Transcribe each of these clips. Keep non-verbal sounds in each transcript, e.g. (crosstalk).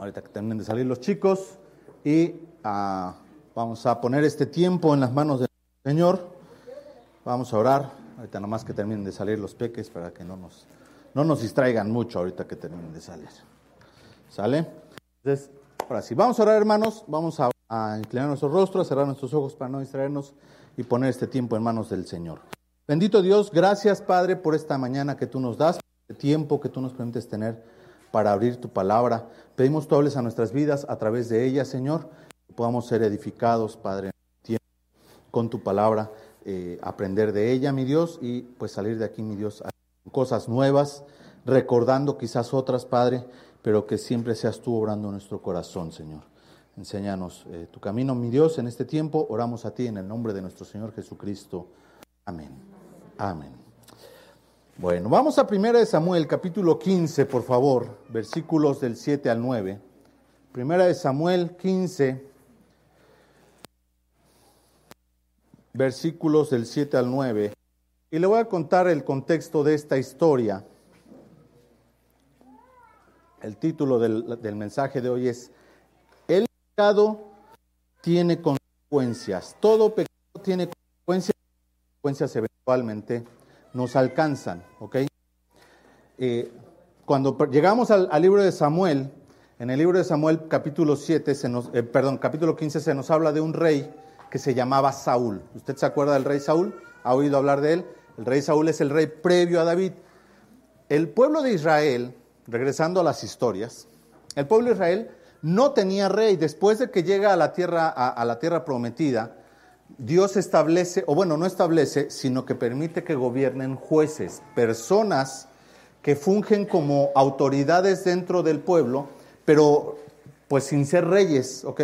ahorita que terminen de salir los chicos, y ah, vamos a poner este tiempo en las manos del Señor. Vamos a orar, ahorita nomás que terminen de salir los peques para que no nos, no nos distraigan mucho ahorita que terminen de salir. ¿Sale? Entonces, ahora sí, vamos a orar hermanos, vamos a, inclinar nuestro rostro, a cerrar nuestros ojos para no distraernos y poner este tiempo en manos del Señor. Bendito Dios, gracias Padre por esta mañana que tú nos das, por este tiempo que tú nos permites tener para abrir tu palabra. Pedimos tú hables a nuestras vidas a través de ella, Señor, que podamos ser edificados, Padre, con tu palabra, eh, aprender de ella, mi Dios, y pues salir de aquí, mi Dios, a cosas nuevas, recordando quizás otras, Padre, pero que siempre seas tú obrando nuestro corazón, Señor. Enséñanos eh, tu camino, mi Dios, en este tiempo. Oramos a ti en el nombre de nuestro Señor Jesucristo. Amén. Amén. Bueno, vamos a 1 Samuel, capítulo 15, por favor, versículos del 7 al 9. 1 Samuel 15, versículos del 7 al 9. Y le voy a contar el contexto de esta historia. El título del, del mensaje de hoy es, El pecado tiene consecuencias. Todo pecado tiene consecuencias, consecuencias eventualmente nos alcanzan, ¿ok? Eh, cuando llegamos al, libro de Samuel, en el libro de Samuel capítulo 7, se nos, eh, perdón, capítulo 15 se nos habla de un rey que se llamaba Saúl. ¿Usted se acuerda del rey Saúl? ¿Ha oído hablar de él? El rey Saúl es el rey previo a David. El pueblo de Israel, regresando a las historias, el pueblo de Israel no tenía rey. Después de que llega a la tierra, a la tierra prometida, Dios establece, o bueno, no establece, sino que permite que gobiernen jueces, personas que fungen como autoridades dentro del pueblo, pero pues sin ser reyes, ¿ok?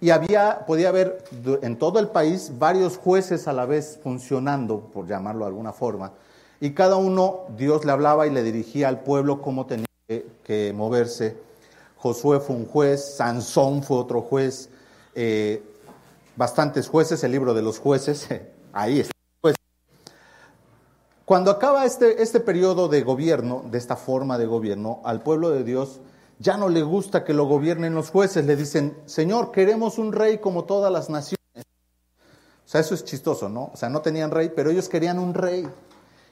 Y había, podía haber en todo el país varios jueces a la vez funcionando, por llamarlo de alguna forma, y cada uno Dios le hablaba y le dirigía al pueblo cómo tenía que, moverse. Josué fue un juez, Sansón fue otro juez, eh, bastantes jueces, el libro de los jueces, (laughs) ahí está. Pues, cuando acaba este, este periodo de gobierno, de esta forma de gobierno, al pueblo de Dios ya no le gusta que lo gobiernen los jueces, le dicen, Señor, queremos un rey como todas las naciones. O sea, eso es chistoso, ¿no? O sea, no tenían rey, pero ellos querían un rey.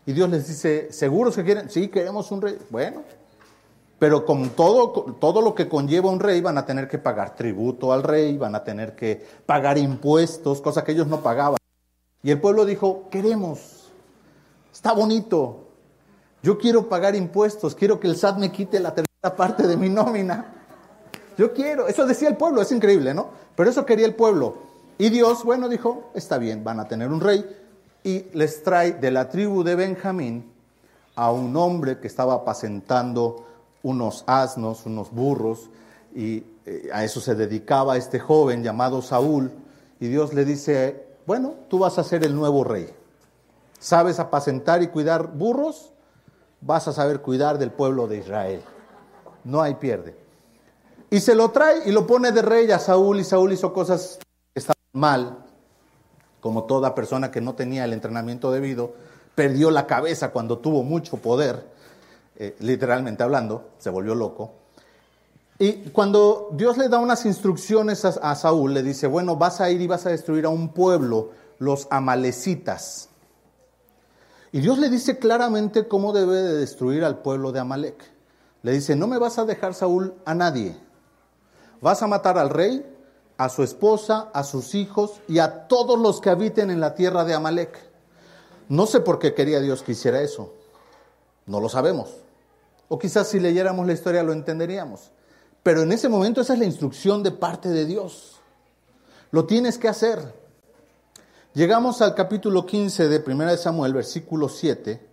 Y Dios les dice, ¿seguros que quieren? Sí, queremos un rey. Bueno, pero con todo, todo lo que conlleva un rey van a tener que pagar tributo al rey, van a tener que pagar impuestos, cosa que ellos no pagaban. Y el pueblo dijo, queremos, está bonito, yo quiero pagar impuestos, quiero que el SAT me quite la tercera parte de mi nómina. Yo quiero, eso decía el pueblo, es increíble, ¿no? Pero eso quería el pueblo. Y Dios, bueno, dijo, está bien, van a tener un rey. Y les trae de la tribu de Benjamín a un hombre que estaba apacentando unos asnos, unos burros, y eh, a eso se dedicaba este joven llamado Saúl, y Dios le dice, bueno, tú vas a ser el nuevo rey. ¿Sabes apacentar y cuidar burros? Vas a saber cuidar del pueblo de Israel. No hay pierde. Y se lo trae y lo pone de rey a Saúl, y Saúl hizo cosas que estaban mal, como toda persona que no tenía el entrenamiento debido, perdió la cabeza cuando tuvo mucho poder eh, literalmente hablando, se volvió loco. Y cuando Dios le da unas instrucciones a, Saúl, le dice, bueno, vas a ir y vas a destruir a un pueblo, los amalecitas. Y Dios le dice claramente cómo debe de destruir al pueblo de Amalek. Le dice, no me vas a dejar, Saúl, a nadie. Vas a matar al rey, a su esposa, a sus hijos y a todos los que habiten en la tierra de Amalek. No sé por qué quería Dios que hiciera eso. No lo sabemos. O quizás si leyéramos la historia lo entenderíamos. Pero en ese momento esa es la instrucción de parte de Dios. Lo tienes que hacer. Llegamos al capítulo 15 de 1 Samuel, versículo 7,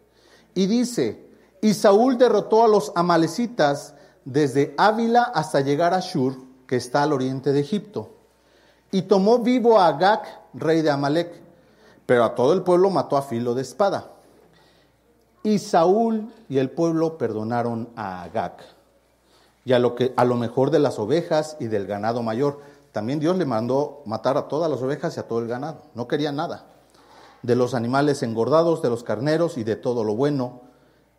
y dice, y Saúl derrotó a los amalecitas desde Ávila hasta llegar a Shur, que está al oriente de Egipto, y tomó vivo a Agag, rey de Amalek, pero a todo el pueblo mató a filo de espada. Y Saúl y el pueblo perdonaron a Agag y a lo, que, a lo mejor de las ovejas y del ganado mayor. También Dios le mandó matar a todas las ovejas y a todo el ganado. No quería nada. De los animales engordados, de los carneros y de todo lo bueno.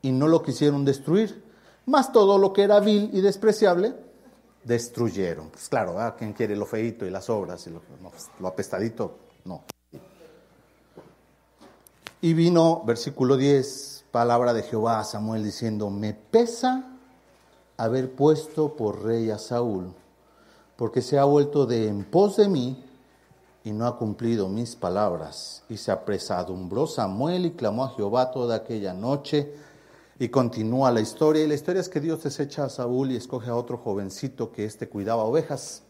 Y no lo quisieron destruir. Más todo lo que era vil y despreciable, destruyeron. Pues claro, ¿ah? ¿quién quiere lo feito y las obras? Y lo, pues, lo apestadito? No. Y vino, versículo 10, palabra de Jehová a Samuel diciendo, me pesa haber puesto por rey a Saúl, porque se ha vuelto de en pos de mí y no ha cumplido mis palabras. Y se apresadumbró Samuel y clamó a Jehová toda aquella noche. Y continúa la historia. Y la historia es que Dios desecha a Saúl y escoge a otro jovencito que éste cuidaba ovejas.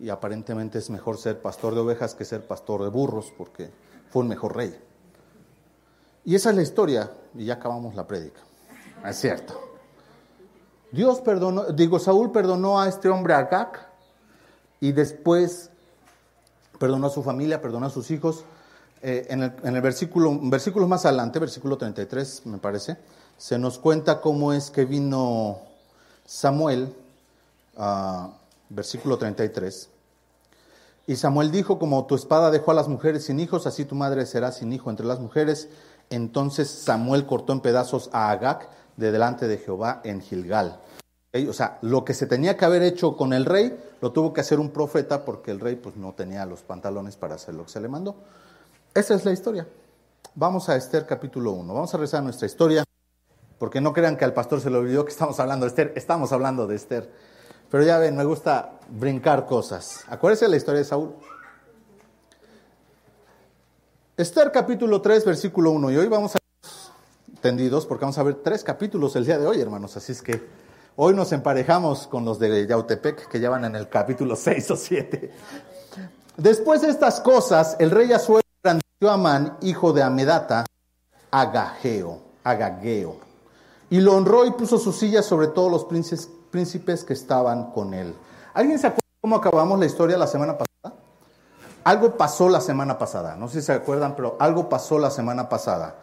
Y aparentemente es mejor ser pastor de ovejas que ser pastor de burros, porque fue un mejor rey. Y esa es la historia, y ya acabamos la prédica. Es cierto. Dios perdonó, digo, Saúl perdonó a este hombre Agag y después perdonó a su familia, perdonó a sus hijos. Eh, en, el, versículo, versículo más adelante, versículo 33 me parece, se nos cuenta cómo es que vino Samuel, uh, versículo 33. Y Samuel dijo, como tu espada dejó a las mujeres sin hijos, así tu madre será sin hijo entre las mujeres. Entonces Samuel cortó en pedazos a Agag de delante de Jehová en Gilgal. O sea, lo que se tenía que haber hecho con el rey, lo tuvo que hacer un profeta porque el rey pues, no tenía los pantalones para hacer lo que se le mandó. Esa es la historia. Vamos a Esther capítulo 1. Vamos a rezar nuestra historia, porque no crean que al pastor se le olvidó que estamos hablando de Esther. Estamos hablando de Esther. Pero ya ven, me gusta brincar cosas. Acuérdense de la historia de Saúl. Esther capítulo 3, versículo 1. Y hoy vamos a tendidos porque vamos a ver tres capítulos el día de hoy, hermanos. Así es que hoy nos emparejamos con los de Yautepec que ya van en el capítulo 6 o 7. Después de estas cosas, el rey Asuero engrandeció a Amán, hijo de Amedata, Agageo, Agageo, y lo honró y puso su silla sobre todos los príncipes, príncipes que estaban con él. ¿Alguien se acuerda cómo acabamos la historia la semana pasada? Algo pasó la semana pasada, no sé si se acuerdan, pero algo pasó la semana pasada.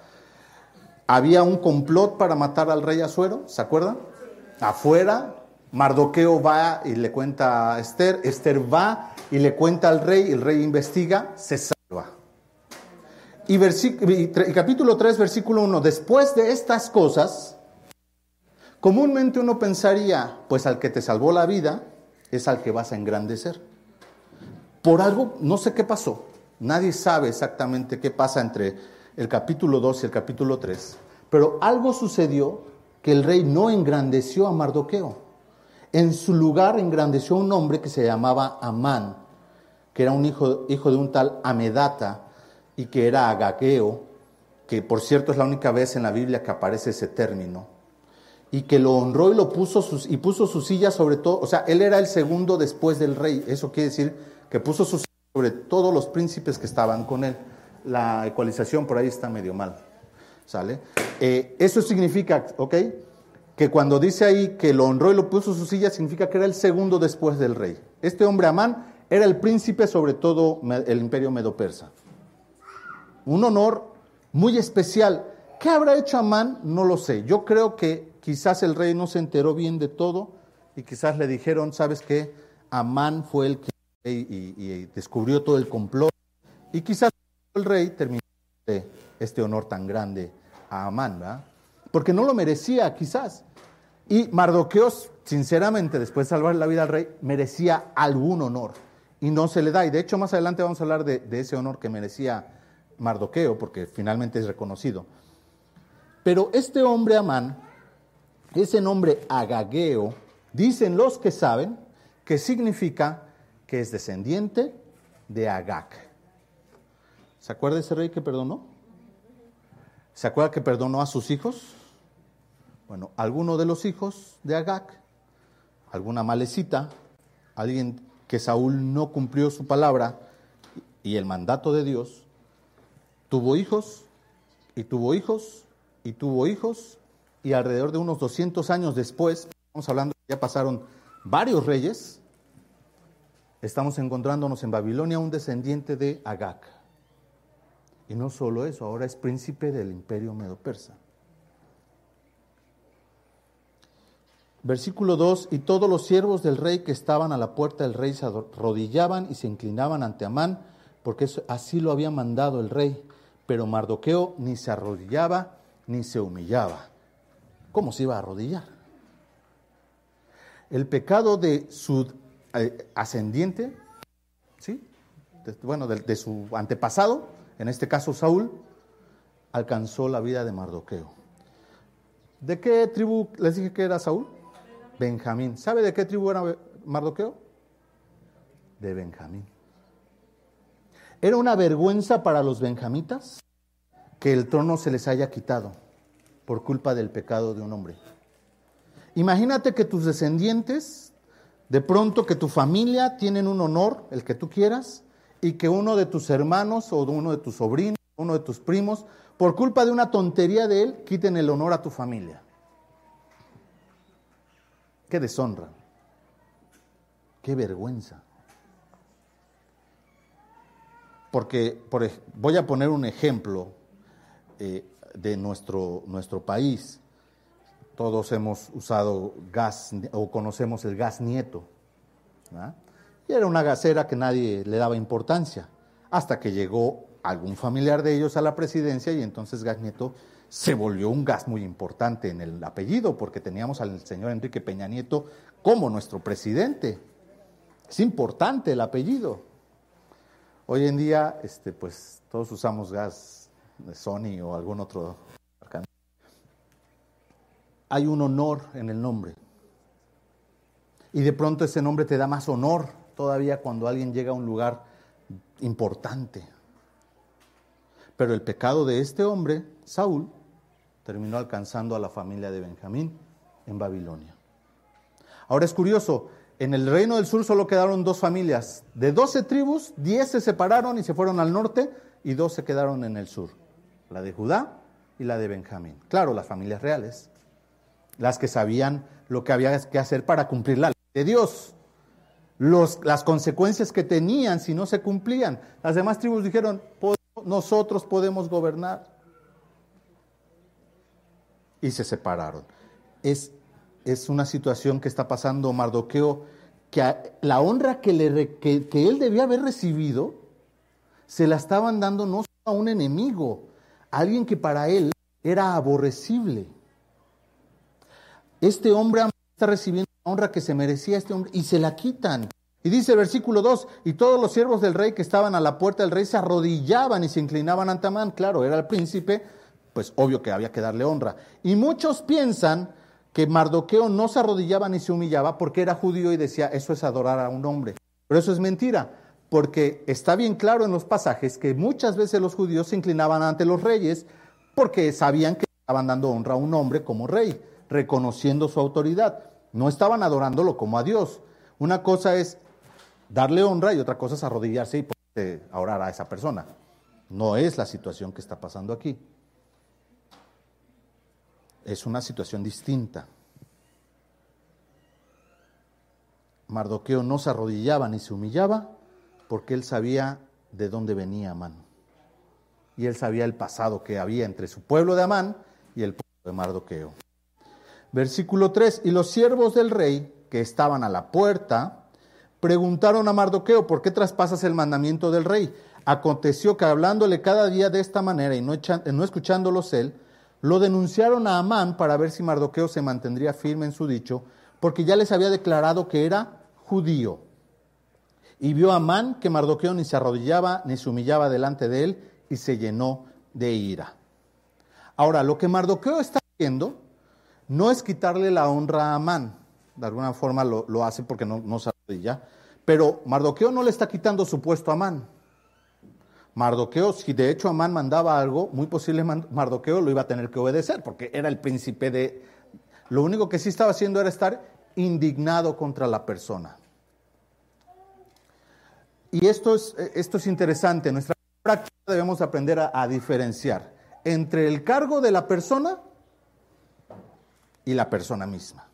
Había un complot para matar al rey Azuero, ¿se acuerdan? Afuera, Mardoqueo va y le cuenta a Esther, Esther va y le cuenta al rey, el rey investiga, se salva. Y, y capítulo 3, versículo 1, después de estas cosas, comúnmente uno pensaría, pues al que te salvó la vida es al que vas a engrandecer. Por algo, no sé qué pasó. Nadie sabe exactamente qué pasa entre el capítulo 2 y el capítulo 3. Pero algo sucedió que el rey no engrandeció a Mardoqueo. En su lugar engrandeció un hombre que se llamaba Amán, que era un hijo, hijo de un tal Amedata y que era Agageo, que por cierto es la única vez en la Biblia que aparece ese término, y que lo honró y lo puso sus, y puso su silla sobre todo, o sea, él era el segundo después del rey. Eso quiere decir que puso su sobre todos los príncipes que estaban con él. La ecualización por ahí está medio mal. ¿Sale? Eh, eso significa, ¿ok? Que cuando dice ahí que lo honró y lo puso su silla, significa que era el segundo después del rey. Este hombre Amán era el príncipe sobre todo el imperio medo-persa. Un honor muy especial. ¿Qué habrá hecho Amán? No lo sé. Yo creo que quizás el rey no se enteró bien de todo y quizás le dijeron, ¿sabes qué? Amán fue el que y, descubrió todo el complot. Y quizás el rey terminó este honor tan grande a Amán, ¿verdad? Porque no lo merecía, quizás. Y Mardoqueos, sinceramente, después de salvar la vida al rey, merecía algún honor. Y no se le da. Y de hecho, más adelante vamos a hablar de, de ese honor que merecía Mardoqueo, porque finalmente es reconocido. Pero este hombre Amán, ese nombre Agageo, dicen los que saben que significa que es descendiente de Agag. ¿Se acuerda ese rey que perdonó? ¿Se acuerda que perdonó a sus hijos? Bueno, alguno de los hijos de Agag, alguna malecita, alguien que Saúl no cumplió su palabra y el mandato de Dios, tuvo hijos y tuvo hijos y tuvo hijos y alrededor de unos 200 años después, estamos hablando ya pasaron varios reyes, estamos encontrándonos en Babilonia un descendiente de Agag. Y no solo eso, ahora es príncipe del imperio medo-persa. Versículo 2, y todos los siervos del rey que estaban a la puerta del rey se arrodillaban y se inclinaban ante Amán, porque así lo había mandado el rey. Pero Mardoqueo ni se arrodillaba ni se humillaba. ¿Cómo se iba a arrodillar? el pecado de su ascendiente, ¿sí? bueno, de, su antepasado, en este caso Saúl, alcanzó la vida de Mardoqueo. ¿De qué tribu les dije que era Saúl? Benjamín. ¿Sabe de qué tribu era Mardoqueo? De Benjamín. Era una vergüenza para los benjamitas que el trono se les haya quitado por culpa del pecado de un hombre. Imagínate que tus descendientes, de pronto que tu familia tienen un honor, el que tú quieras, y que uno de tus hermanos o uno de tus sobrinos, uno de tus primos, por culpa de una tontería de él, quiten el honor a tu familia. Qué deshonra. Qué vergüenza. Porque voy a poner un ejemplo eh, de nuestro, nuestro país. Todos hemos usado gas o conocemos el gas nieto. Y era una gasera que nadie le daba importancia, hasta que llegó algún familiar de ellos a la presidencia y entonces gas nieto se volvió un gas muy importante en el apellido, porque teníamos al señor Enrique Peña Nieto como nuestro presidente. Es importante el apellido. Hoy en día, este, pues todos usamos gas de Sony o algún otro. Hay un honor en el nombre. Y de pronto ese nombre te da más honor todavía cuando alguien llega a un lugar importante. Pero el pecado de este hombre, Saúl, terminó alcanzando a la familia de Benjamín en Babilonia. Ahora es curioso, en el reino del sur solo quedaron dos familias. De doce tribus, diez se separaron y se fueron al norte y dos se quedaron en el sur. La de Judá y la de Benjamín. Claro, las familias reales. Las que sabían lo que había que hacer para cumplir la ley de Dios. Los, las consecuencias que tenían si no se cumplían. Las demás tribus dijeron, nosotros podemos gobernar. Y se separaron. Es es una situación que está pasando Mardoqueo, que la honra que, le, que, él debía haber recibido, se la estaban dando no a un enemigo, a alguien que para él era aborrecible. Este hombre está recibiendo la honra que se merecía este hombre y se la quitan. Y dice el versículo 2, y todos los siervos del rey que estaban a la puerta del rey se arrodillaban y se inclinaban ante Amán. Claro, era el príncipe, pues obvio que había que darle honra. Y muchos piensan que Mardoqueo no se arrodillaba ni se humillaba porque era judío y decía, eso es adorar a un hombre. Pero eso es mentira, porque está bien claro en los pasajes que muchas veces los judíos se inclinaban ante los reyes porque sabían que estaban dando honra a un hombre como rey, reconociendo su autoridad. No estaban adorándolo como a Dios. Una cosa es darle honra y otra cosa es arrodillarse y orar a esa persona. No es la situación que está pasando aquí es una situación distinta. Mardoqueo no se arrodillaba ni se humillaba porque él sabía de dónde venía Amán. Y él sabía el pasado que había entre su pueblo de Amán y el pueblo de Mardoqueo. Versículo 3. Y los siervos del rey que estaban a la puerta preguntaron a Mardoqueo, ¿por qué traspasas el mandamiento del rey? Aconteció que hablándole cada día de esta manera y no, no escuchándolos él, lo denunciaron a Amán para ver si Mardoqueo se mantendría firme en su dicho, porque ya les había declarado que era judío. Y vio a Amán que Mardoqueo ni se arrodillaba ni se humillaba delante de él y se llenó de ira. Ahora, lo que Mardoqueo está haciendo no es quitarle la honra a Amán, de alguna forma lo, hace porque no, no se arrodilla, pero Mardoqueo no le está quitando su puesto a Amán. Mardoqueo, si de hecho Amán mandaba algo, muy posible Mardoqueo lo iba a tener que obedecer, porque era el príncipe de... Lo único que sí estaba haciendo era estar indignado contra la persona. Y esto es, esto es interesante, nuestra práctica debemos aprender a diferenciar entre el cargo de la persona y la persona misma.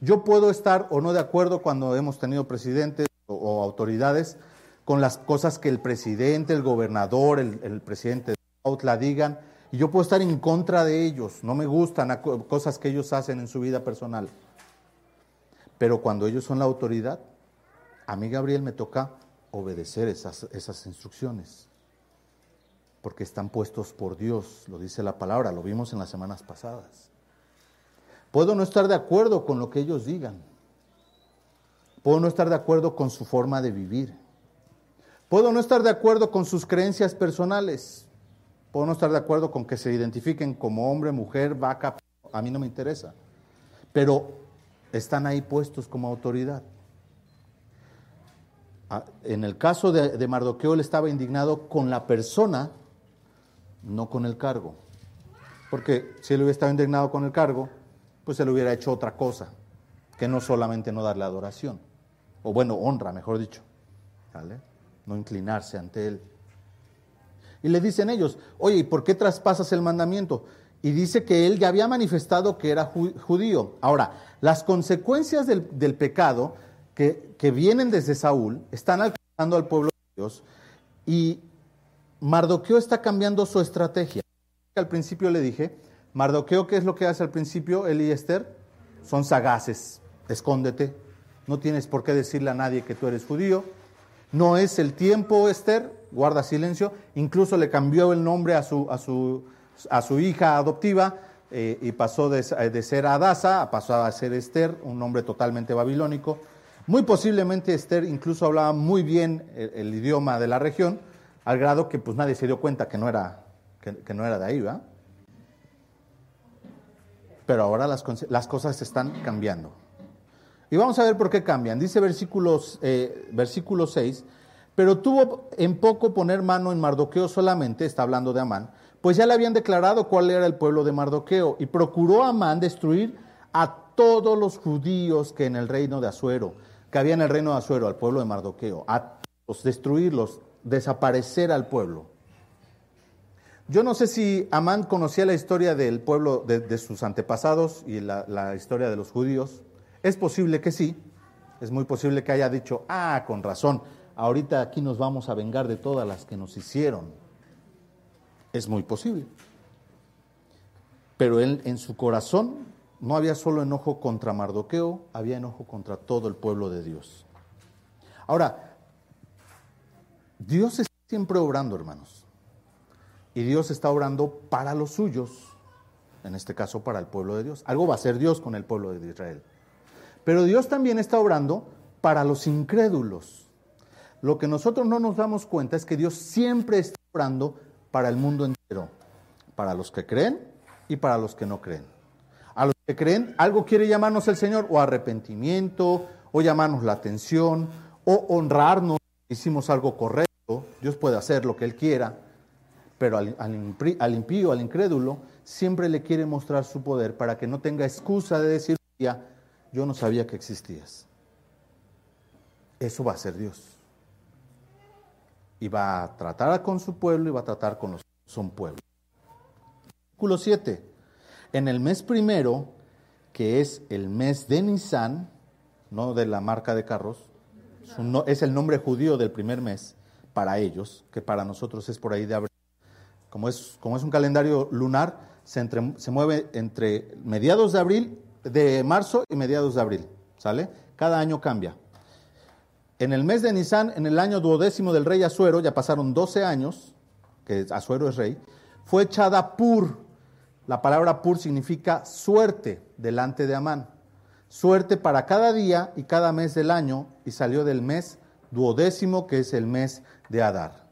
Yo puedo estar o no de acuerdo cuando hemos tenido presidentes o autoridades con las cosas que el presidente, el gobernador, el, presidente de la digan, y yo puedo estar en contra de ellos, no me gustan cosas que ellos hacen en su vida personal. Pero cuando ellos son la autoridad, a mí Gabriel me toca obedecer esas, esas instrucciones, porque están puestos por Dios, lo dice la palabra, lo vimos en las semanas pasadas. Puedo no estar de acuerdo con lo que ellos digan, Puedo no estar de acuerdo con su forma de vivir. Puedo no estar de acuerdo con sus creencias personales. Puedo no estar de acuerdo con que se identifiquen como hombre, mujer, vaca. A mí no me interesa. Pero están ahí puestos como autoridad. Ah, en el caso de, Mardoqueo, él estaba indignado con la persona, no con el cargo. Porque si él hubiera estado indignado con el cargo, pues él hubiera hecho otra cosa, que no solamente no darle adoración, o bueno, honra, mejor dicho, no inclinarse ante él. Y le dicen ellos, oye, ¿y por qué traspasas el mandamiento? Y dice que él ya había manifestado que era judío. Ahora, las consecuencias del, del pecado que, vienen desde Saúl, están alcanzando al pueblo de Dios y Mardoqueo está cambiando su estrategia. Al principio le dije, Mardoqueo, ¿qué es lo que hace al principio él y Esther? Son sagaces, escóndete, no tienes por qué decirle a nadie que tú eres judío, no es el tiempo, Esther, guarda silencio, incluso le cambió el nombre a su, a su, a su hija adoptiva eh, y pasó de, de ser Adasa, pasó a ser Esther, un nombre totalmente babilónico. Muy posiblemente Esther incluso hablaba muy bien el, idioma de la región, al grado que pues nadie se dio cuenta que no era, que, no era de ahí, ¿va? Pero ahora las, las, cosas están cambiando. Y vamos a ver por qué cambian. Dice versículos, eh, versículo 6, pero tuvo en poco poner mano en Mardoqueo solamente, está hablando de Amán, pues ya le habían declarado cuál era el pueblo de Mardoqueo, y procuró Amán destruir a todos los judíos que en el reino de Asuero, que había en el reino de Azuero, al pueblo de Mardoqueo, a destruirlos, desaparecer al pueblo. Yo no sé si Amán conocía la historia del pueblo, de, sus antepasados y la, la, historia de los judíos. Es posible que sí. Es muy posible que haya dicho, ah, con razón, ahorita aquí nos vamos a vengar de todas las que nos hicieron. Es muy posible. Pero él en su corazón no había solo enojo contra Mardoqueo, había enojo contra todo el pueblo de Dios. Ahora, Dios está siempre obrando, hermanos. Y Dios está obrando para los suyos, en este caso para el pueblo de Dios. Algo va a hacer Dios con el pueblo de Israel. Pero Dios también está obrando para los incrédulos. Lo que nosotros no nos damos cuenta es que Dios siempre está obrando para el mundo entero, para los que creen y para los que no creen a los que creen, algo quiere llamarnos el Señor, o arrepentimiento, o llamarnos la atención, o honrarnos, hicimos algo correcto, Dios puede hacer lo que Él quiera, pero al, impío, al incrédulo, siempre le quiere mostrar su poder para que no tenga excusa de decir, ya, yo no sabía que existías. Eso va a ser Dios. Y va a tratar con su pueblo y va a tratar con los que son pueblos. Versículo 7 en el mes primero, que es el mes de Nisan, no de la marca de carros, es el nombre judío del primer mes para ellos, que para nosotros es por ahí de abril. Como es, un calendario lunar, se, mueve entre mediados de abril, de marzo y mediados de abril, ¿sale? Cada año cambia. En el mes de Nisan, en el año duodécimo del rey Azuero, ya pasaron 12 años, que Azuero es rey, fue echada Pur, la palabra pur significa suerte delante de Amán. Suerte para cada día y cada mes del año y salió del mes duodécimo que es el mes de Adar.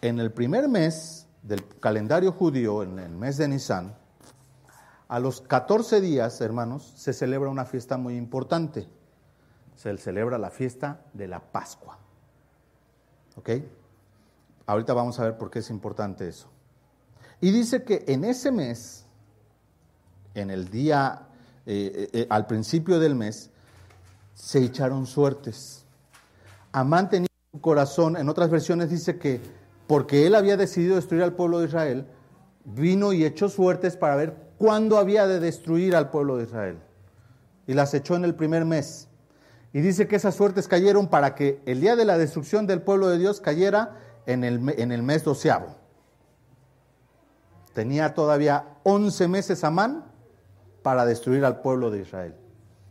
En el primer mes del calendario judío, en el mes de Nisan, a los 14 días, hermanos, se celebra una fiesta muy importante. Se celebra la fiesta de la Pascua. ¿Ok? Ahorita vamos a ver por qué es importante eso. Y dice que en ese mes, en el día, eh, eh, eh, al principio del mes, se echaron suertes. Amán tenía su corazón, en otras versiones dice que porque él había decidido destruir al pueblo de Israel, vino y echó suertes para ver cuándo había de destruir al pueblo de Israel. Y las echó en el primer mes. Y dice que esas suertes cayeron para que el día de la destrucción del pueblo de Dios cayera en el, en el mes doceavo. Tenía todavía 11 meses Amán para destruir al pueblo de Israel.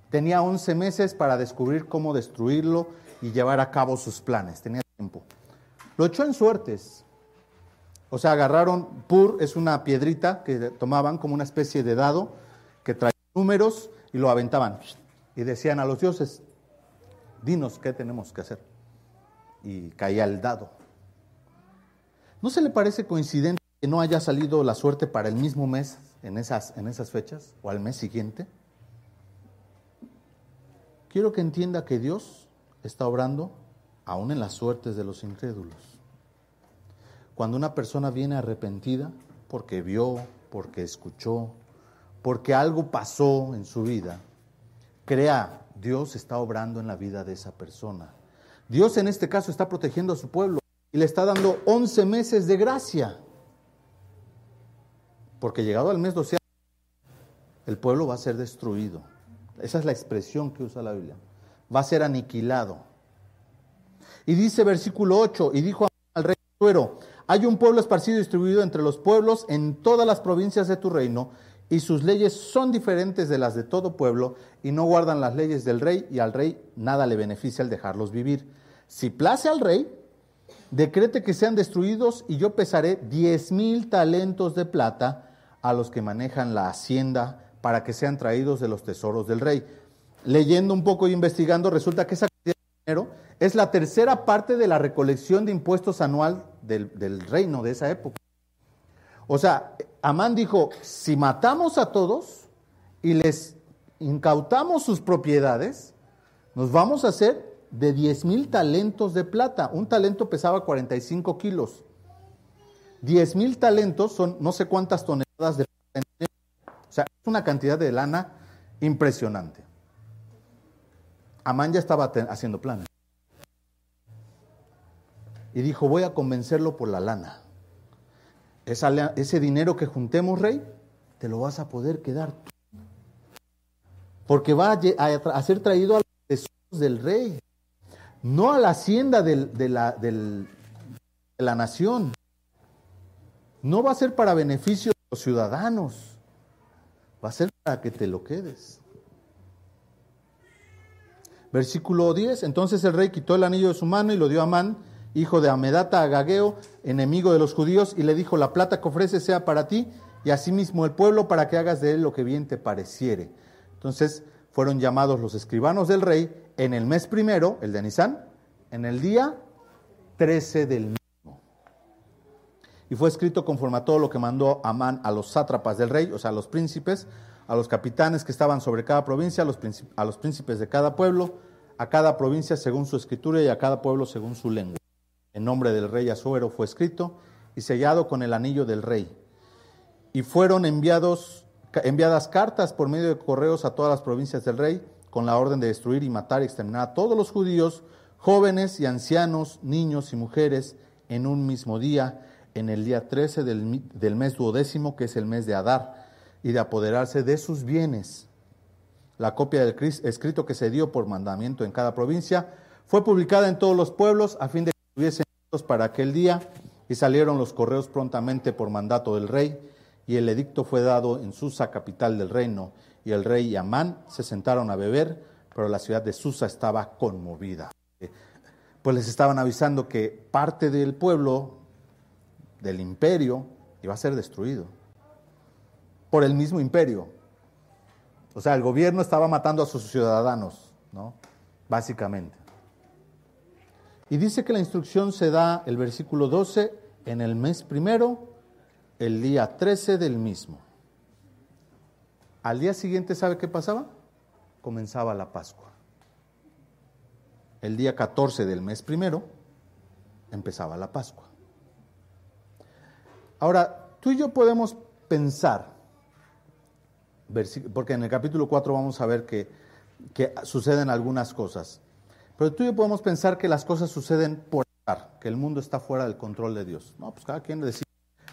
Tenía 11 meses para descubrir cómo destruirlo y llevar a cabo sus planes. Tenía tiempo. Lo echó en suertes. O sea, agarraron, pur es una piedrita que tomaban como una especie de dado que traía números y lo aventaban. Y decían a los dioses, dinos qué tenemos que hacer. Y caía el dado. ¿No se le parece coincidente que no haya salido la suerte para el mismo mes en esas, en esas fechas o al mes siguiente? Quiero que entienda que Dios está obrando aún en las suertes de los incrédulos. Cuando una persona viene arrepentida porque vio, porque escuchó, porque algo pasó en su vida, crea, Dios está obrando en la vida de esa persona. Dios en este caso está protegiendo a su pueblo y le está dando 11 meses de gracia. Porque llegado al mes 12, el pueblo va a ser destruido. Esa es la expresión que usa la Biblia. Va a ser aniquilado. Y dice versículo 8, y dijo al rey Suero, hay un pueblo esparcido y distribuido entre los pueblos en todas las provincias de tu reino, y sus leyes son diferentes de las de todo pueblo, y no guardan las leyes del rey, y al rey nada le beneficia el dejarlos vivir. Si place al rey, decrete que sean destruidos, y yo pesaré diez mil talentos de plata a los que manejan la hacienda para que sean traídos de los tesoros del rey. Leyendo un poco y investigando, resulta que esa cantidad de dinero es la tercera parte de la recolección de impuestos anual del, reino de esa época. O sea, Amán dijo, si matamos a todos y les incautamos sus propiedades, nos vamos a hacer de 10 mil talentos de plata. Un talento pesaba 45 kilos. 10 mil talentos son no sé cuántas toneladas de plata. O sea, es una cantidad de lana impresionante. Amán ya estaba haciendo planes. Y dijo, voy a convencerlo por la lana. ese dinero que juntemos, rey, te lo vas a poder quedar tú. Porque va a, ser traído a los tesoros del rey, no a la hacienda de, la, de la nación. No va a ser para beneficio de los ciudadanos, va a ser para que te lo quedes. Versículo 10, entonces el rey quitó el anillo de su mano y lo dio a Amán, hijo de Amedata Agageo, enemigo de los judíos, y le dijo, la plata que ofrece sea para ti y asimismo el pueblo para que hagas de él lo que bien te pareciere. Entonces fueron llamados los escribanos del rey en el mes primero, el de Nisan, en el día 13 del mismo. Y fue escrito conforme a todo lo que mandó Amán a los sátrapas del rey, o sea, a los príncipes, a los capitanes que estaban sobre cada provincia, a los, a los príncipes de cada pueblo, a cada provincia según su escritura y a cada pueblo según su lengua. En nombre del rey Azuero fue escrito y sellado con el anillo del rey. Y fueron enviadas cartas por medio de correos a todas las provincias del rey con la orden de destruir y matar y exterminar a todos los judíos, jóvenes y ancianos, niños y mujeres, en un mismo día, en el día 13 del, del mes duodécimo, que es el mes de Adar, y de apoderarse de sus bienes. La copia del escrito que se dio por mandamiento en cada provincia fue publicada en todos los pueblos a fin de estuviesen para aquel día y salieron los correos prontamente por mandato del rey y el edicto fue dado en Susa, capital del reino, y el rey y Amán se sentaron a beber, pero la ciudad de Susa estaba conmovida. Pues les estaban avisando que parte del pueblo, del imperio, iba a ser destruido por el mismo imperio. O sea, el gobierno estaba matando a sus ciudadanos, ¿no? Básicamente. Y dice que la instrucción se da, el versículo 12, en el mes primero, el día 13 del mismo. Al día siguiente, ¿sabe qué pasaba? Comenzaba la Pascua. El día 14 del mes primero empezaba la Pascua. Ahora, tú y yo podemos pensar, porque en el capítulo 4 vamos a ver que, que suceden algunas cosas, pero tú y yo podemos pensar que las cosas suceden por que el mundo está fuera del control de Dios. No, pues cada quien decide.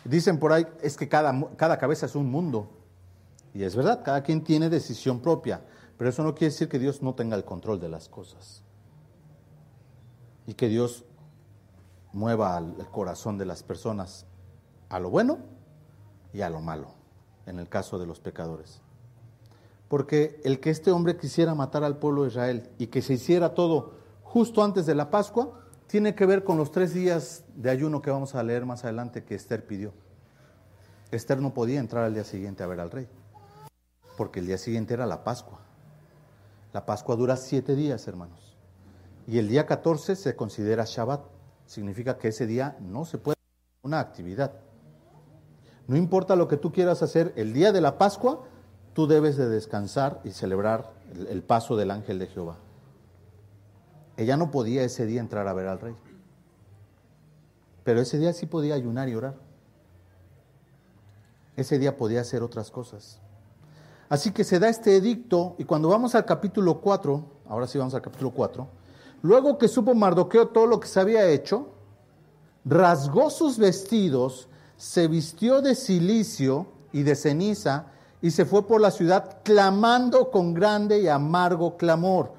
Dicen por ahí, es que cada, cada cabeza es un mundo. Y es verdad, cada quien tiene decisión propia, pero eso no quiere decir que Dios no tenga el control de las cosas. Y que Dios mueva el corazón de las personas a lo bueno y a lo malo, en el caso de los pecadores. Porque el que este hombre quisiera matar al pueblo de Israel y que se hiciera todo justo antes de la Pascua, tiene que ver con los tres días de ayuno que vamos a leer más adelante que Esther pidió. Esther no podía entrar al día siguiente a ver al rey porque el día siguiente era la Pascua. La Pascua dura siete días, hermanos. Y el día 14 se considera Shabbat. Significa que ese día no se puede hacer una actividad. No importa lo que tú quieras hacer, el día de la Pascua, tú debes de descansar y celebrar el, paso del ángel de Jehová. Ella no podía ese día entrar a ver al rey. Pero ese día sí podía ayunar y orar. Ese día podía hacer otras cosas. Así que se da este edicto y cuando vamos al capítulo 4, ahora sí vamos al capítulo 4, luego que supo Mardoqueo todo lo que se había hecho, rasgó sus vestidos, se vistió de silicio y de ceniza y se fue por la ciudad clamando con grande y amargo clamor.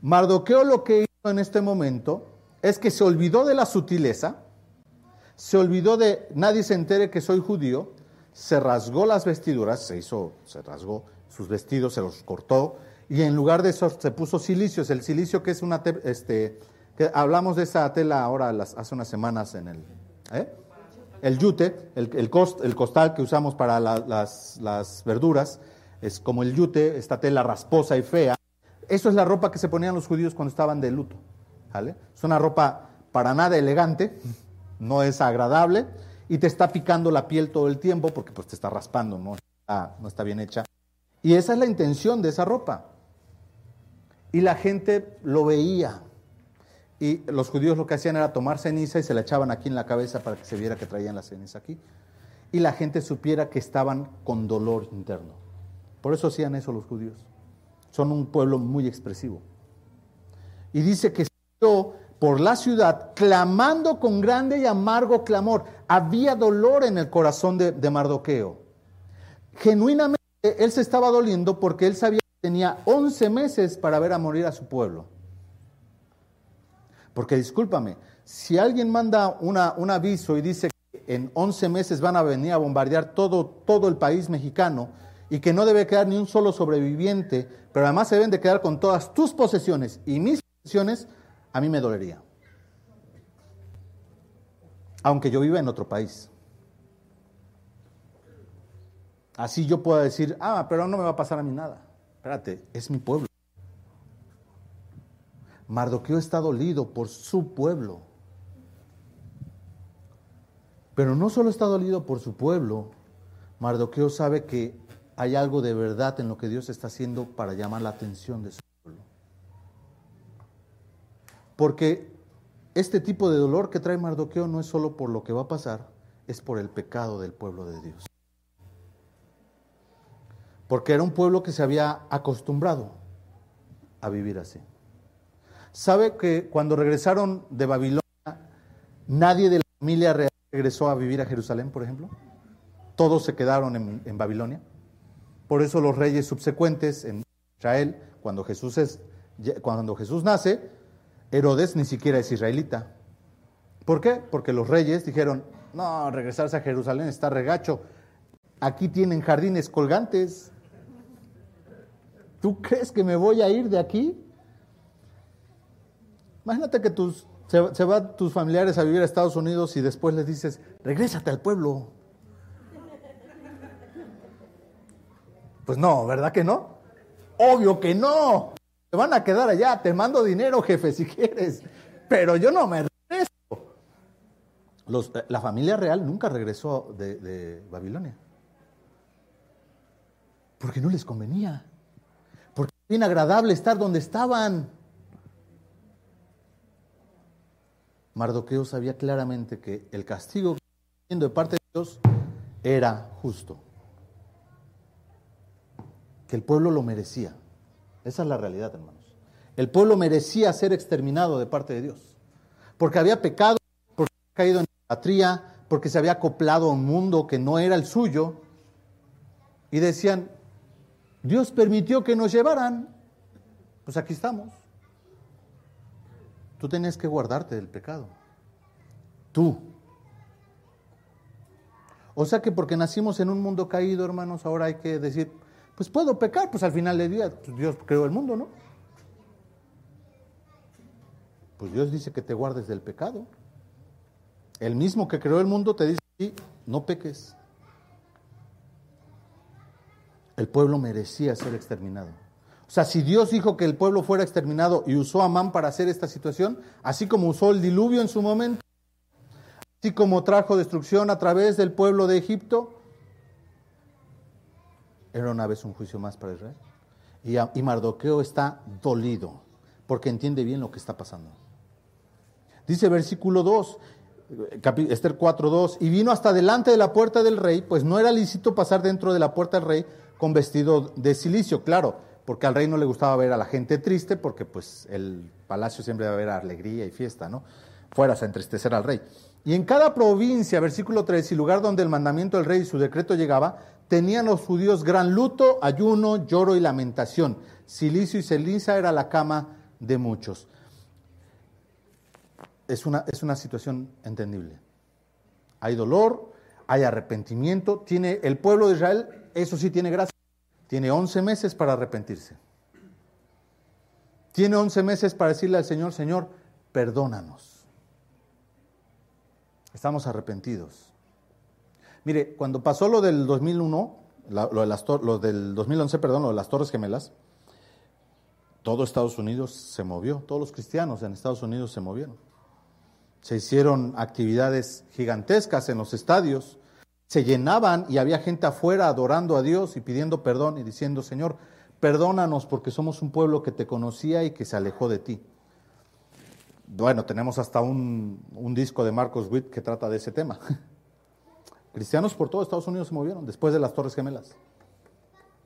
Mardoqueo lo que hizo en este momento es que se olvidó de la sutileza, se olvidó de nadie se entere que soy judío, se rasgó las vestiduras, se hizo, se rasgó sus vestidos, se los cortó, y en lugar de eso se puso silicios. El silicio que es una, este, que hablamos de esa tela ahora hace unas semanas en el, ¿eh? El yute, el, el, cost, costal que usamos para la, las, las verduras, es como el yute, esta tela rasposa y fea. Eso es la ropa que se ponían los judíos cuando estaban de luto. ¿vale? Es una ropa para nada elegante, no es agradable y te está picando la piel todo el tiempo porque pues te está raspando, no no está bien hecha. Y esa es la intención de esa ropa. Y la gente lo veía. Y los judíos lo que hacían era tomar ceniza y se la echaban aquí en la cabeza para que se viera que traían la ceniza aquí. Y la gente supiera que estaban con dolor interno. Por eso hacían eso los judíos. Son un pueblo muy expresivo. Y dice que salió por la ciudad clamando con grande y amargo clamor. Había dolor en el corazón de, de Mardoqueo. Genuinamente él se estaba doliendo porque él sabía que tenía 11 meses para ver a morir a su pueblo. Porque discúlpame, si alguien manda una, un aviso y dice que en 11 meses van a venir a bombardear todo, todo el país mexicano y que no debe quedar ni un solo sobreviviente, pero además se deben de quedar con todas tus posesiones y mis posesiones, a mí me dolería. Aunque yo viva en otro país. Así yo puedo decir, ah, pero no me va a pasar a mí nada. Espérate, es mi pueblo. Mardoqueo está dolido por su pueblo. Pero no solo está dolido por su pueblo, Mardoqueo sabe que hay algo de verdad en lo que Dios está haciendo para llamar la atención de su pueblo. Porque este tipo de dolor que trae Mardoqueo no es solo por lo que va a pasar, es por el pecado del pueblo de Dios. Porque era un pueblo que se había acostumbrado a vivir así. ¿Sabe que cuando regresaron de Babilonia, nadie de la familia real regresó a vivir a Jerusalén, por ejemplo? Todos se quedaron en, Babilonia. Por eso los reyes subsecuentes en Israel, cuando Jesús, es, cuando Jesús nace, Herodes ni siquiera es israelita. ¿Por qué? Porque los reyes dijeron, no, regresarse a Jerusalén está regacho. Aquí tienen jardines colgantes. ¿Tú crees que me voy a ir de aquí? Imagínate que tus, se, van tus familiares a vivir a Estados Unidos y después les dices, regrésate al pueblo. Pues no, ¿verdad que no? Obvio que no. Te van a quedar allá, te mando dinero, jefe, si quieres. Pero yo no me regreso. Los, la familia real nunca regresó de, de Babilonia. Porque no les convenía. Porque es bien agradable estar donde estaban. Mardoqueo sabía claramente que el castigo que de parte de Dios era justo. Que el pueblo lo merecía. Esa es la realidad, hermanos. El pueblo merecía ser exterminado de parte de Dios. Porque había pecado, porque había caído en idolatría, porque se había acoplado a un mundo que no era el suyo. Y decían, Dios permitió que nos llevaran. Pues aquí estamos. Tú tenías que guardarte del pecado. Tú. O sea que porque nacimos en un mundo caído, hermanos, ahora hay que decir, pues puedo pecar, pues al final del día pues Dios creó el mundo, ¿no? Pues Dios dice que te guardes del pecado. El mismo que creó el mundo te dice, no peques. El pueblo merecía ser exterminado. O sea, si Dios dijo que el pueblo fuera exterminado y usó a Amán para hacer esta situación, así como usó el diluvio en su momento, así como trajo destrucción a través del pueblo de Egipto, era una vez un juicio más para Israel. Y, y Mardoqueo está dolido porque entiende bien lo que está pasando. Dice versículo 2, Esther 4.2, y vino hasta delante de la puerta del rey, pues no era lícito pasar dentro de la puerta del rey con vestido de silicio, claro, porque al rey no le gustaba ver a la gente triste, porque pues el palacio siempre debe haber alegría y fiesta, ¿no? Fueras a entristecer al rey. Y en cada provincia, versículo 3, y lugar donde el mandamiento del rey y su decreto llegaba, tenían los judíos gran luto, ayuno, lloro y lamentación. Silicio y ceniza era la cama de muchos. Es una, es una situación entendible. Hay dolor, hay arrepentimiento. Tiene el pueblo de Israel, eso sí tiene gracia. Tiene 11 meses para arrepentirse. Tiene 11 meses para decirle al Señor, Señor, perdónanos. Estamos arrepentidos. Mire, cuando pasó lo del 2001, lo, de las, lo del 2011, perdón, lo de las Torres Gemelas, todo Estados Unidos se movió, todos los cristianos en Estados Unidos se movieron. Se hicieron actividades gigantescas en los estadios, se llenaban y había gente afuera adorando a Dios y pidiendo perdón y diciendo, Señor, perdónanos porque somos un pueblo que te conocía y que se alejó de ti. Bueno, tenemos hasta un, un disco de Marcos Witt que trata de ese tema. (laughs) Cristianos por todo Estados Unidos se movieron después de las Torres Gemelas,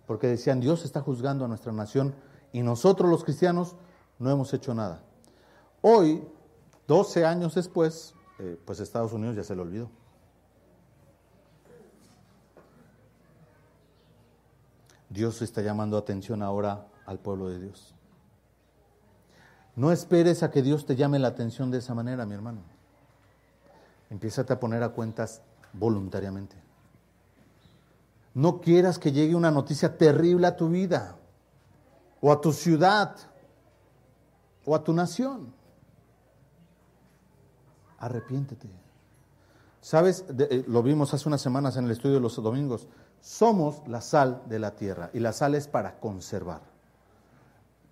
porque decían, Dios está juzgando a nuestra nación y nosotros los cristianos no hemos hecho nada. Hoy, 12 años después, eh, pues Estados Unidos ya se lo olvidó. Dios está llamando atención ahora al pueblo de Dios. No esperes a que Dios te llame la atención de esa manera, mi hermano. Empiezate a poner a cuentas voluntariamente. No quieras que llegue una noticia terrible a tu vida o a tu ciudad o a tu nación. Arrepiéntete. Sabes, eh, lo vimos hace unas semanas en el estudio de los domingos, somos la sal de la tierra y la sal es para conservar.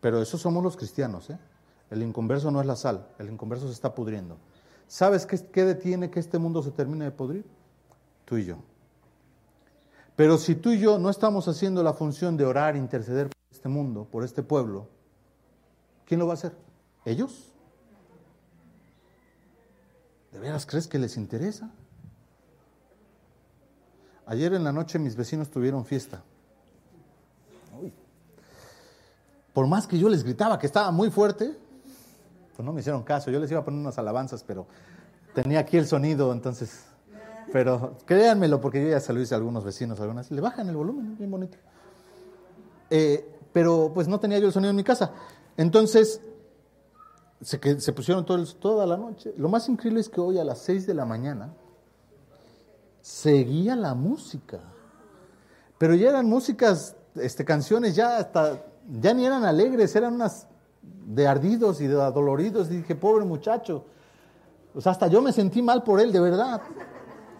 Pero eso somos los cristianos, ¿eh? El inconverso no es la sal, el inconverso se está pudriendo. ¿Sabes qué, qué detiene que este mundo se termine de pudrir? Tú y yo. Pero si tú y yo no estamos haciendo la función de orar, interceder por este mundo, por este pueblo, ¿quién lo va a hacer? ¿Ellos? ¿De veras crees que les interesa? Ayer en la noche mis vecinos tuvieron fiesta. Por más que yo les gritaba que estaba muy fuerte, pues no me hicieron caso. Yo les iba a poner unas alabanzas, pero tenía aquí el sonido, entonces pero créanmelo, porque yo ya hice a algunos vecinos, algunas, le bajan el volumen, bien bonito. Eh, pero pues no tenía yo el sonido en mi casa. Entonces, se, se pusieron todo toda la noche. Lo más increíble es que hoy a las 6 de la mañana seguía la música. Pero ya eran músicas, este, canciones ya hasta, ya ni eran alegres, eran unas de ardidos y de adoloridos. Y dije, pobre muchacho. Pues hasta yo me sentí mal por él, de verdad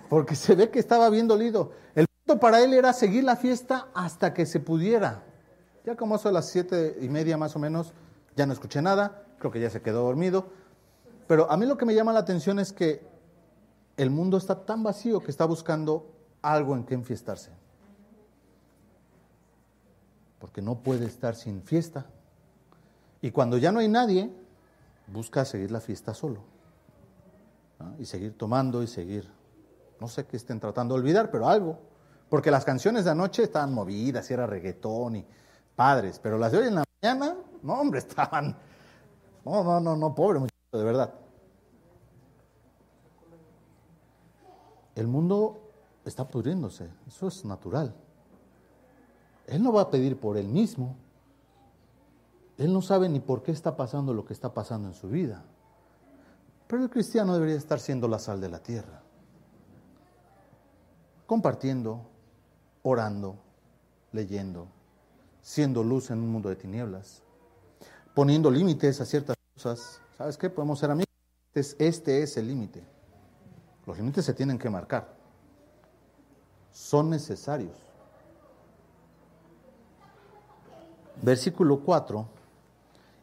porque se ve que estaba bien dolido. El punto para él era seguir la fiesta hasta que se pudiera. Ya como eso a las siete y media más o menos, ya no escuché nada, creo que ya se quedó dormido. Pero a mí lo que me llama la atención es que el mundo está tan vacío que está buscando algo en que enfiestarse. Porque no puede estar sin fiesta. Y cuando ya no hay nadie, busca seguir la fiesta solo. Y seguir tomando y seguir no sé qué estén tratando de olvidar, pero algo. Porque las canciones de anoche estaban movidas, y era reggaetón y padres, pero las de hoy en la mañana, no, hombre, estaban. No, no, no, no, pobre muchacho, de verdad. El mundo está pudriéndose, eso es natural. Él no va a pedir por él mismo. Él no sabe ni por qué está pasando lo que está pasando en su vida. Pero el cristiano debería estar siendo la sal de la tierra compartiendo, orando, leyendo, siendo luz en un mundo de tinieblas, poniendo límites a ciertas cosas. ¿Sabes qué? Podemos ser amigos. Este es el límite. Los límites se tienen que marcar. Son necesarios. versículo 4,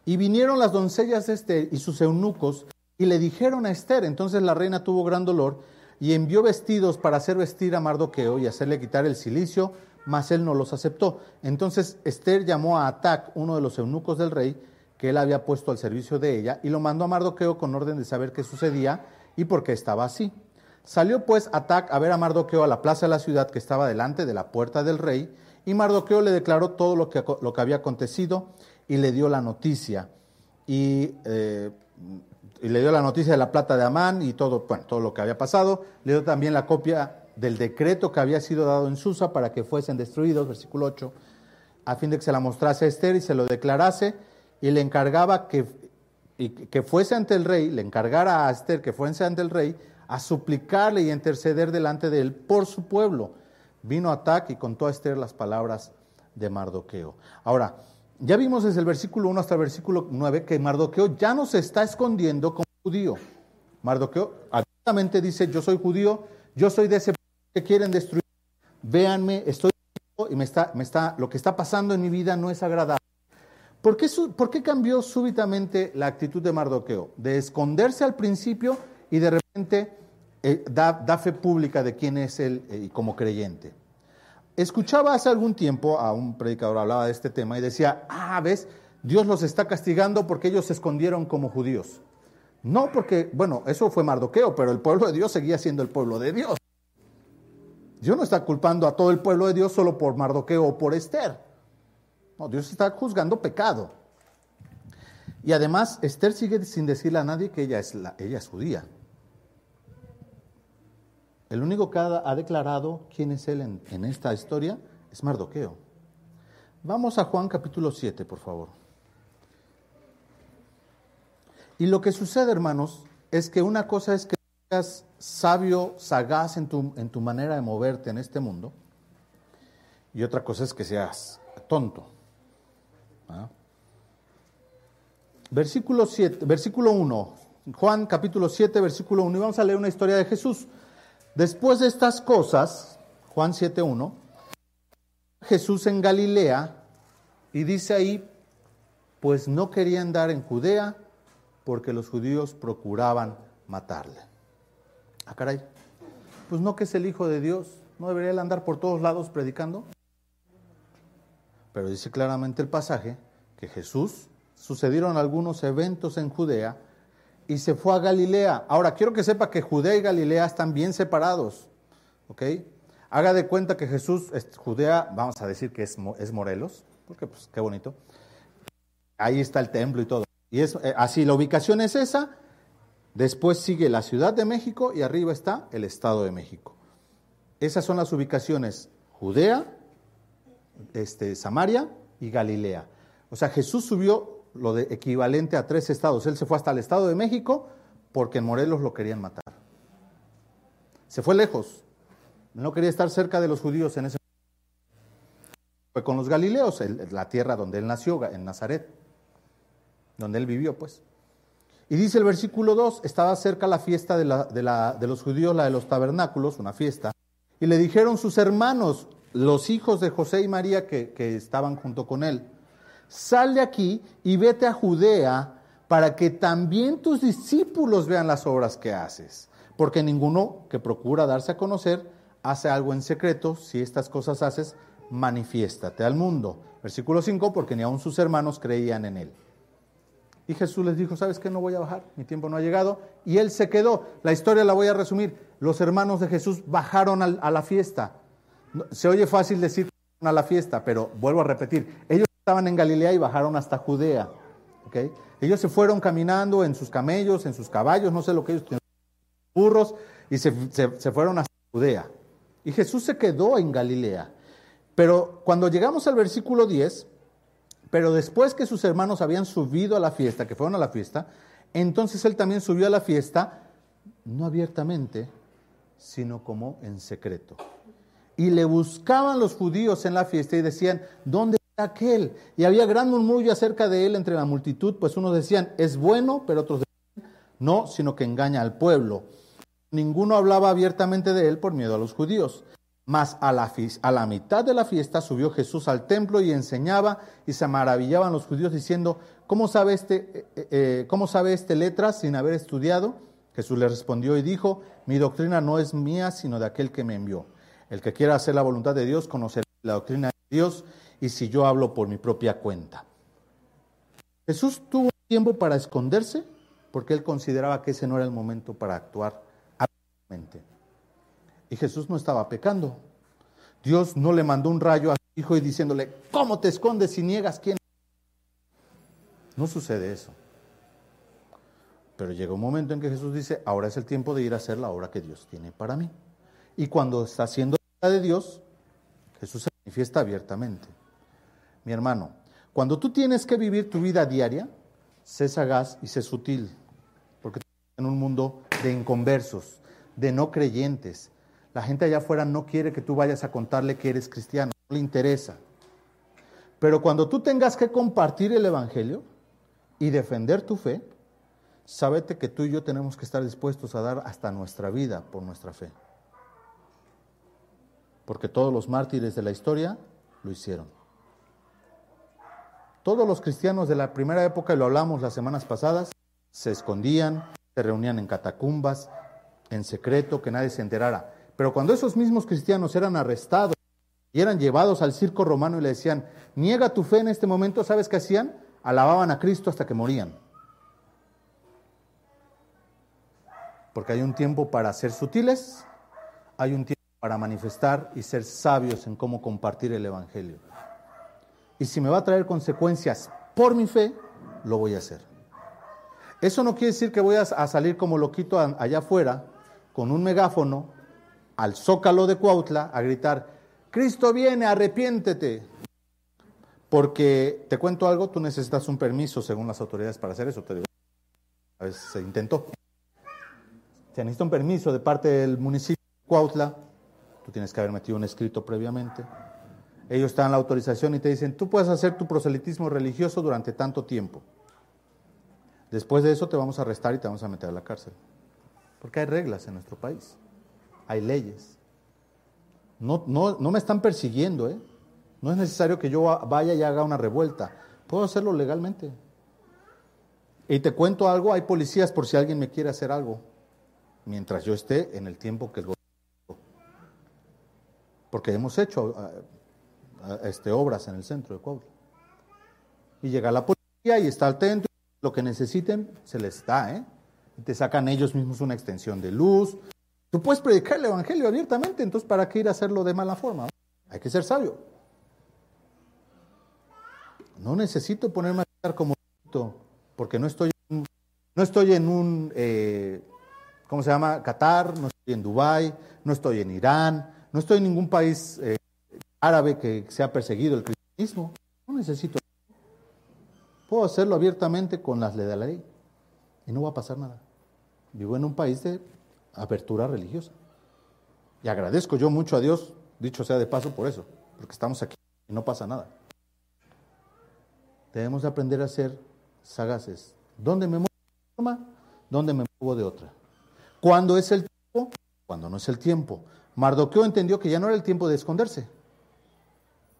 y vinieron las doncellas de Esther y sus eunucos y le dijeron a Esther, entonces la reina tuvo gran dolor y envió vestidos para hacer vestir a Mardoqueo y hacerle quitar el cilicio, mas él no los aceptó. Entonces Esther llamó a Atac, uno de los eunucos del rey, que él había puesto al servicio de ella, y lo mandó a Mardoqueo con orden de saber qué sucedía y por qué estaba así. Salió pues Atac a ver a Mardoqueo a la plaza de la ciudad que estaba delante de la puerta del rey, y Mardoqueo le declaró todo lo que, había acontecido y le dio la noticia. Y, eh, y, le dio la noticia de la plata de Amán y todo, todo lo que había pasado. Le dio también la copia del decreto que había sido dado en Susa para que fuesen destruidos, versículo 8, a fin de que se la mostrase a Esther y se lo declarase, y le encargaba que, que fuese ante el rey, le encargara a Esther que fuese ante el rey, a suplicarle y interceder delante de él por su pueblo vino Atac y contó a Esther las palabras de Mardoqueo. Ahora, ya vimos desde el versículo 1 hasta el versículo 9 que Mardoqueo ya no se está escondiendo como judío. Mardoqueo abiertamente dice, yo soy judío, yo soy de ese que quieren destruir. Véanme, estoy y me está, me está, lo que está pasando en mi vida no es agradable. ¿Por qué, ¿Por qué cambió súbitamente la actitud de Mardoqueo? De esconderse al principio y de repente eh, da, fe pública de quién es él eh, como creyente. Escuchaba hace algún tiempo a un predicador hablaba de este tema y decía, ah, ves, Dios los está castigando porque ellos se escondieron como judíos. No porque, bueno, eso fue Mardoqueo, pero el pueblo de Dios seguía siendo el pueblo de Dios. Dios no está culpando a todo el pueblo de Dios solo por Mardoqueo o por Esther. No, Dios está juzgando pecado. Y además, Esther sigue sin decirle a nadie que ella es, la, ella es judía. El único que ha, declarado quién es él en, esta historia es Mardoqueo. Vamos a Juan capítulo 7, por favor. Y lo que sucede, hermanos, es que una cosa es que seas sabio, sagaz en tu, en tu manera de moverte en este mundo, y otra cosa es que seas tonto. Versículo, 7, versículo 1, Juan capítulo 7, versículo 1, y vamos a leer una historia de Jesús. Después de estas cosas, Juan 7.1, Jesús en Galilea, y dice ahí, pues no quería andar en Judea porque los judíos procuraban matarle. Ah, caray, pues no que es el Hijo de Dios, ¿no debería él andar por todos lados predicando? Pero dice claramente el pasaje que Jesús sucedieron algunos eventos en Judea, y se fue a Galilea. Ahora, quiero que sepa que Judea y Galilea están bien separados. ¿Ok? Haga de cuenta que Jesús, es Judea, vamos a decir que es, es Morelos, porque pues qué bonito. Ahí está el templo y todo. Y es eh, así, la ubicación es esa. Después sigue la Ciudad de México y arriba está el Estado de México. Esas son las ubicaciones Judea, este, Samaria y Galilea. O sea, Jesús subió lo de equivalente a tres estados. Él se fue hasta el Estado de México porque en Morelos lo querían matar. Se fue lejos. No quería estar cerca de los judíos en ese momento. Fue con los galileos, la tierra donde él nació, en Nazaret, donde él vivió, pues. Y dice el versículo 2, estaba cerca la fiesta de, los judíos, la de los tabernáculos, una fiesta, y le dijeron sus hermanos, los hijos de José y María que estaban junto con él, sal de aquí y vete a Judea para que también tus discípulos vean las obras que haces. Porque ninguno que procura darse a conocer hace algo en secreto. Si estas cosas haces, manifiéstate al mundo. Versículo 5, porque ni aun sus hermanos creían en él. Y Jesús les dijo, ¿sabes qué? No voy a bajar, mi tiempo no ha llegado. Y él se quedó. La historia la voy a resumir. Los hermanos de Jesús bajaron a la fiesta. Se oye fácil decir a la fiesta, pero vuelvo a repetir, ellos estaban en Galilea y bajaron hasta Judea. Ellos se fueron caminando en sus camellos, en sus caballos, no sé lo que ellos tenían, burros, y se, se fueron hasta Judea. Y Jesús se quedó en Galilea. Pero cuando llegamos al versículo 10, pero después que sus hermanos habían subido a la fiesta, que fueron a la fiesta, entonces él también subió a la fiesta, no abiertamente, sino como en secreto. Y le buscaban los judíos en la fiesta y decían, ¿dónde aquel? Y había gran murmullo acerca de él entre la multitud, pues unos decían, es bueno, pero otros decían, no, sino que engaña al pueblo. Ninguno hablaba abiertamente de él por miedo a los judíos. Mas a la, a la, mitad de la fiesta subió Jesús al templo y enseñaba y se maravillaban los judíos diciendo, ¿cómo sabe este, eh, eh, ¿cómo sabe este letras sin haber estudiado? Jesús le respondió y dijo, mi doctrina no es mía, sino de aquel que me envió. El que quiera hacer la voluntad de Dios conocerá la doctrina de Dios y si yo hablo por mi propia cuenta. Jesús tuvo tiempo para esconderse porque él consideraba que ese no era el momento para actuar absolutamente. Y Jesús no estaba pecando. Dios no le mandó un rayo a su hijo y diciéndole, ¿cómo te escondes si niegas quién? No sucede eso. Pero llega un momento en que Jesús dice, ahora es el tiempo de ir a hacer la obra que Dios tiene para mí. Y cuando está haciendo la de Dios, Jesús se manifiesta abiertamente. Mi hermano, cuando tú tienes que vivir tu vida diaria, sé sagaz y sé sutil, porque en un mundo de inconversos, de no creyentes. La gente allá afuera no quiere que tú vayas a contarle que eres cristiano, no le interesa. Pero cuando tú tengas que compartir el Evangelio y defender tu fe, sábete que tú y yo tenemos que estar dispuestos a dar hasta nuestra vida por nuestra fe. Porque todos los mártires de la historia lo hicieron. Todos los cristianos de la primera época, y lo hablamos las semanas pasadas, se escondían, se reunían en catacumbas, en secreto, que nadie se enterara. Pero cuando esos mismos cristianos eran arrestados y eran llevados al circo romano y le decían, niega tu fe en este momento, ¿sabes qué hacían? Alababan a Cristo hasta que morían. Porque hay un tiempo para ser sutiles, hay un tiempo para manifestar y ser sabios en cómo compartir el Evangelio. Y si me va a traer consecuencias por mi fe, lo voy a hacer. Eso no quiere decir que voy a salir como loquito allá afuera con un megáfono al zócalo de Cuautla a gritar, Cristo viene, arrepiéntete. Porque te cuento algo, tú necesitas un permiso según las autoridades para hacer eso. Te digo. A veces se intentó. Se necesita un permiso de parte del municipio de Cuautla. Tú tienes que haber metido un escrito previamente. Ellos te dan la autorización y te dicen, tú puedes hacer tu proselitismo religioso durante tanto tiempo. Después de eso te vamos a arrestar y te vamos a meter a la cárcel. Porque hay reglas en nuestro país, hay leyes. No, no, no me están persiguiendo, ¿eh? No es necesario que yo vaya y haga una revuelta. Puedo hacerlo legalmente. Y te cuento algo, hay policías por si alguien me quiere hacer algo, mientras yo esté en el tiempo que el gobierno. Porque hemos hecho este, obras en el centro de Cuautla. Y llega la policía y está atento, lo que necesiten se les da, ¿eh? te sacan ellos mismos una extensión de luz. Tú puedes predicar el Evangelio abiertamente, entonces ¿para qué ir a hacerlo de mala forma? Hay que ser sabio. No necesito ponerme a estar como porque no estoy, no estoy en un, eh, ¿cómo se llama? Qatar, no estoy en Dubái, no estoy en Irán, no estoy en ningún país eh, árabe que sea perseguido el cristianismo. No necesito. Puedo hacerlo abiertamente con las leyes de la ley y no va a pasar nada. Vivo en un país de apertura religiosa. Y agradezco yo mucho a Dios, dicho sea de paso por eso, porque estamos aquí y no pasa nada. Debemos aprender a ser sagaces. ¿Dónde me muevo de una forma? ¿Dónde me muevo de otra? ¿Cuándo es el tiempo? Cuando no es el tiempo. Mardoqueo entendió que ya no era el tiempo de esconderse,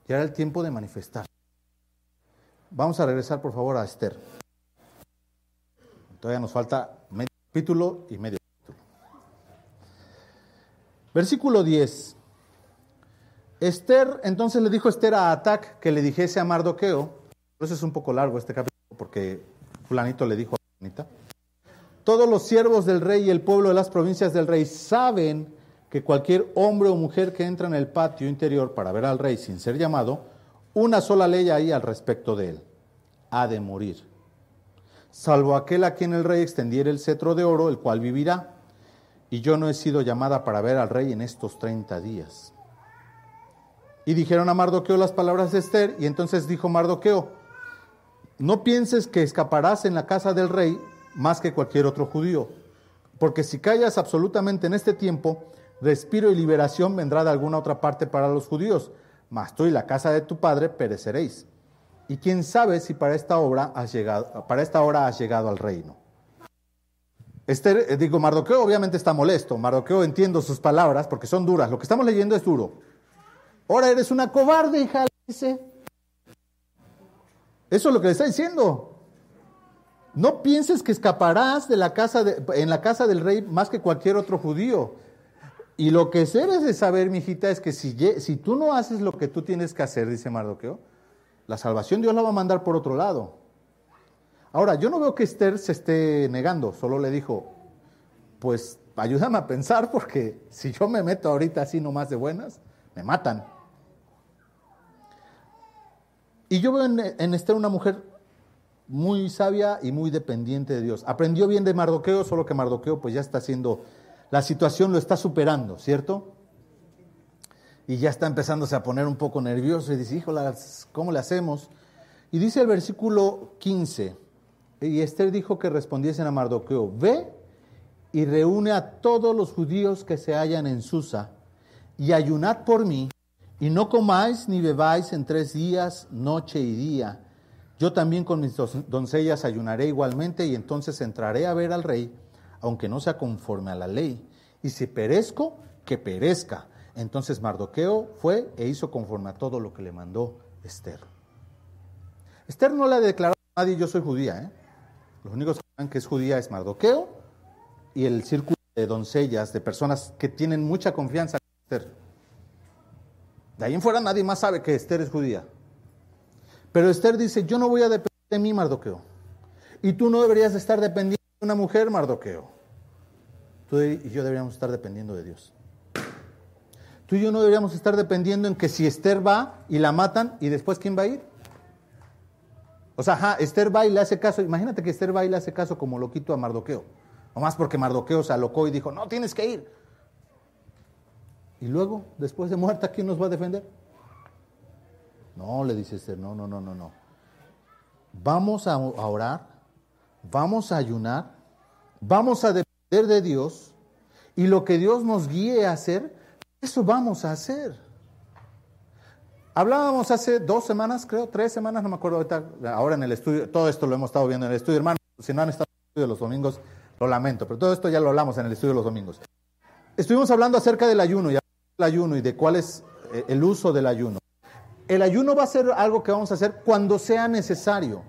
ya era el tiempo de manifestar. Vamos a regresar por favor a Esther. Todavía nos falta medio capítulo y medio capítulo. Versículo 10. Esther, entonces le dijo Esther a Atac que le dijese a Mardoqueo, por eso es un poco largo este capítulo, porque fulanito le dijo a fulanita, todos los siervos del rey y el pueblo de las provincias del rey saben que cualquier hombre o mujer que entra en el patio interior para ver al rey sin ser llamado, una sola ley hay al respecto de él, ha de morir salvo aquel a quien el rey extendiera el cetro de oro, el cual vivirá. Y yo no he sido llamada para ver al rey en estos treinta días. Y dijeron a Mardoqueo las palabras de Esther, y entonces dijo Mardoqueo, no pienses que escaparás en la casa del rey más que cualquier otro judío, porque si callas absolutamente en este tiempo, respiro y liberación vendrá de alguna otra parte para los judíos, mas tú y la casa de tu padre pereceréis. Y quién sabe si para esta obra has llegado, para esta hora has llegado al reino. Esther, eh, digo, Mardoqueo obviamente está molesto. Mardoqueo entiendo sus palabras porque son duras. Lo que estamos leyendo es duro. Ahora eres una cobarde, hija, dice. Eso es lo que le está diciendo. No pienses que escaparás de la casa en la casa del rey más que cualquier otro judío. Y lo que eres de saber, mi hijita, es que si, si tú no haces lo que tú tienes que hacer, dice Mardoqueo, la salvación Dios la va a mandar por otro lado. Ahora, yo no veo que Esther se esté negando, solo le dijo, pues ayúdame a pensar porque si yo me meto ahorita así nomás de buenas, me matan. Y yo veo en, Esther una mujer muy sabia y muy dependiente de Dios. Aprendió bien de Mardoqueo, solo que Mardoqueo pues ya está haciendo, la situación lo está superando, ¿cierto? Y ya está empezándose a poner un poco nervioso y dice, híjole, ¿cómo le hacemos? Y dice el versículo 15, y Esther dijo que respondiesen a Mardoqueo, ve y reúne a todos los judíos que se hallan en Susa, y ayunad por mí, y no comáis ni bebáis en tres días, noche y día. Yo también con mis doncellas ayunaré igualmente, y entonces entraré a ver al rey, aunque no sea conforme a la ley. Y si perezco, que perezca. Entonces Mardoqueo fue e hizo conforme a todo lo que le mandó Esther. Esther no le ha declarado a nadie yo soy judía, ¿eh? Los únicos que saben que es judía es Mardoqueo y el círculo de doncellas, de personas que tienen mucha confianza en Esther. De ahí en fuera nadie más sabe que Esther es judía. Pero Esther dice, yo no voy a depender de mí, Mardoqueo. Y tú no deberías estar dependiendo de una mujer, Mardoqueo. Tú y yo deberíamos estar dependiendo de Dios. Tú y yo no deberíamos estar dependiendo en que si Esther va y la matan, ¿y después quién va a ir? O sea, Esther va y le hace caso. Imagínate que Esther va y le hace caso como loquito a Mardoqueo. más porque Mardoqueo se alocó y dijo, no, tienes que ir. Y luego, después de muerta, ¿quién nos va a defender? No, le dice Esther, no, no, no, no, no. Vamos a orar, vamos a ayunar, vamos a depender de Dios y lo que Dios nos guíe a hacer, eso vamos a hacer. Hablábamos hace dos semanas, creo, tres semanas, no me acuerdo ahorita, ahora en el estudio, todo esto lo hemos estado viendo en el estudio, hermano, si no han estado en el estudio los domingos, lo lamento, pero todo esto ya lo hablamos en el estudio los domingos. Estuvimos hablando acerca del ayuno y del ayuno y de cuál es eh, el uso del ayuno. El ayuno va a ser algo que vamos a hacer cuando sea necesario.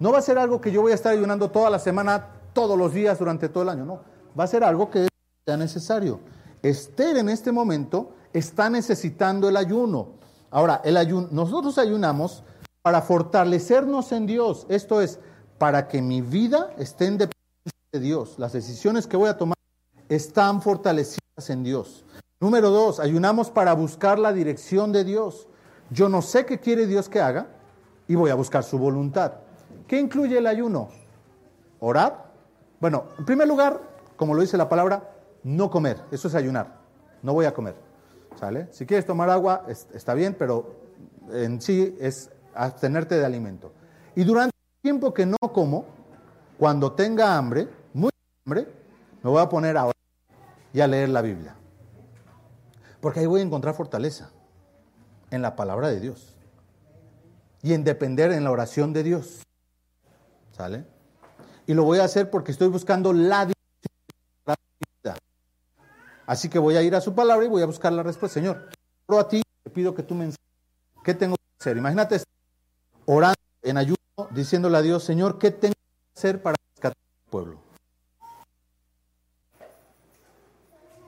No va a ser algo que yo voy a estar ayunando toda la semana, todos los días, durante todo el año, no. Va a ser algo que sea necesario. Esther en este momento está necesitando el ayuno. Ahora, el ayuno, nosotros ayunamos para fortalecernos en Dios. Esto es, para que mi vida esté en dependencia de Dios. Las decisiones que voy a tomar están fortalecidas en Dios. Número dos, ayunamos para buscar la dirección de Dios. Yo no sé qué quiere Dios que haga y voy a buscar su voluntad. ¿Qué incluye el ayuno? Orar. Bueno, en primer lugar, como lo dice la palabra, no comer. Eso es ayunar. No voy a comer. ¿Sale? Si quieres tomar agua, está bien, pero en sí es abstenerte de alimento. Y durante el tiempo que no como, cuando tenga hambre, muy hambre, me voy a poner a orar y a leer la Biblia. Porque ahí voy a encontrar fortaleza en la palabra de Dios y en depender en la oración de Dios. Y lo voy a hacer porque estoy buscando la Así que voy a ir a su palabra y voy a buscar la respuesta. Señor, oro a ti, te pido que tú me enseñes qué tengo que hacer. Imagínate orando en ayuno, diciéndole a Dios, Señor, ¿qué tengo que hacer para rescatar al pueblo?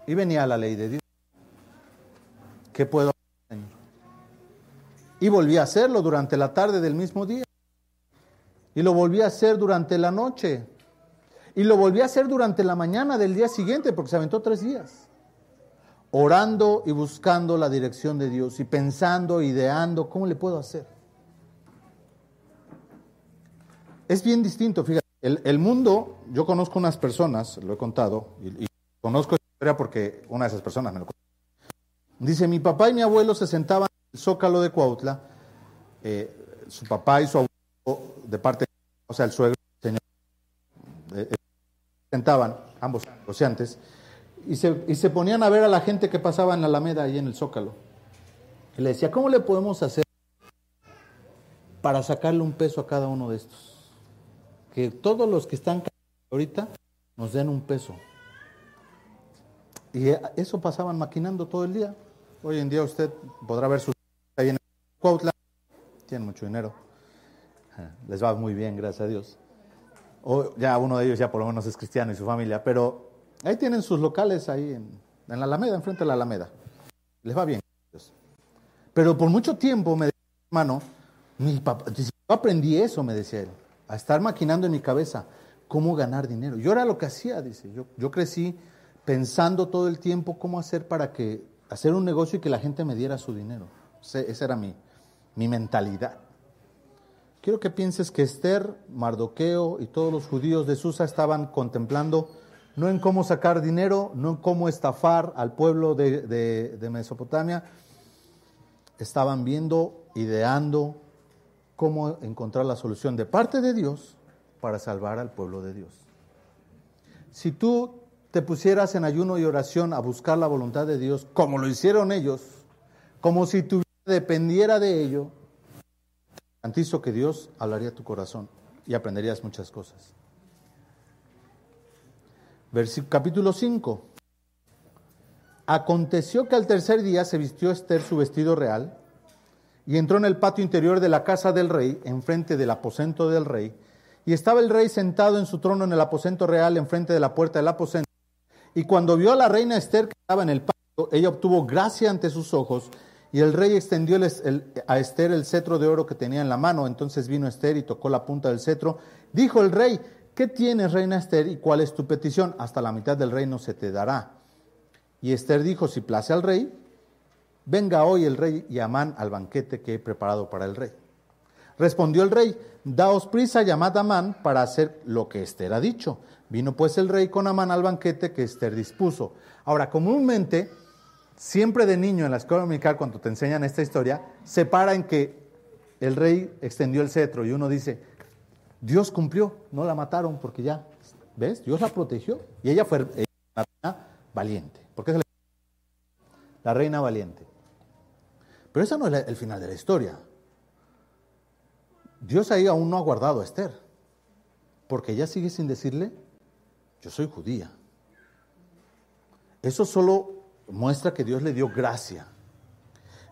Y venía la ley de Dios. ¿Qué puedo hacer, Señor? Y volví a hacerlo durante la tarde del mismo día. Y lo volví a hacer durante la noche. Y lo volví a hacer durante la mañana del día siguiente, porque se aventó tres días orando y buscando la dirección de Dios y pensando, ideando, ¿cómo le puedo hacer? Es bien distinto, fíjate, el, mundo, yo conozco unas personas, lo he contado, y, conozco esta historia porque una de esas personas me lo contó. Dice, mi papá y mi abuelo se sentaban en el zócalo de Cuautla, eh, su papá y su abuelo, de parte, o sea, el suegro, señor, eh, eh, sentaban, ambos negociantes, y se, ponían a ver a la gente que pasaba en la Alameda ahí en el Zócalo. Y le decía, ¿cómo le podemos hacer para sacarle un peso a cada uno de estos? Que todos los que están ahorita nos den un peso. Y eso pasaban maquinando todo el día. Hoy en día usted podrá ver sus tienen mucho dinero, les va muy bien, gracias a Dios. O ya uno de ellos ya por lo menos es cristiano y su familia, pero ahí tienen sus locales ahí en, en la Alameda, enfrente de la Alameda. Les va bien. Pero por mucho tiempo me decía, hermano, mi papá, yo aprendí eso, me decía él, a estar maquinando en mi cabeza cómo ganar dinero. Yo era lo que hacía, dice. Yo, yo crecí pensando todo el tiempo cómo hacer para que hacer un negocio y que la gente me diera su dinero. esa era mi, mi mentalidad. Quiero que pienses que Esther, Mardoqueo y todos los judíos de Susa estaban contemplando no en cómo sacar dinero, no en cómo estafar al pueblo de, Mesopotamia, estaban viendo, ideando cómo encontrar la solución de parte de Dios para salvar al pueblo de Dios. Si tú te pusieras en ayuno y oración a buscar la voluntad de Dios, como lo hicieron ellos, como si tu vida dependiera de ello, garantizo que Dios hablaría tu corazón y aprenderías muchas cosas. Versículo, capítulo 5. Aconteció que al tercer día se vistió Esther su vestido real y entró en el patio interior de la casa del rey, enfrente del aposento del rey, y estaba el rey sentado en su trono en el aposento real, enfrente de la puerta del aposento. Y cuando vio a la reina Esther que estaba en el patio, ella obtuvo gracia ante sus ojos, y el rey extendió a Esther el cetro de oro que tenía en la mano. Entonces vino Esther y tocó la punta del cetro. Dijo el rey, ¿qué tienes, reina Esther, y cuál es tu petición? Hasta la mitad del reino se te dará. Y Esther dijo, si place al rey, venga hoy el rey y Amán al banquete que he preparado para el rey. Respondió el rey, daos prisa, llamad a Amán para hacer lo que Esther ha dicho. Vino pues el rey con Amán al banquete que Esther dispuso. Ahora, comúnmente, siempre de niño en la escuela dominical, cuando te enseñan esta historia, se para en que el rey extendió el cetro y uno dice, Dios cumplió, no la mataron porque ya, ¿ves? Dios la protegió y ella fue la reina valiente. ¿Por qué la reina valiente? Pero eso no es el final de la historia. Dios ahí aún no ha guardado a Esther, porque ella sigue sin decirle, yo soy judía. Eso solo muestra que Dios le dio gracia.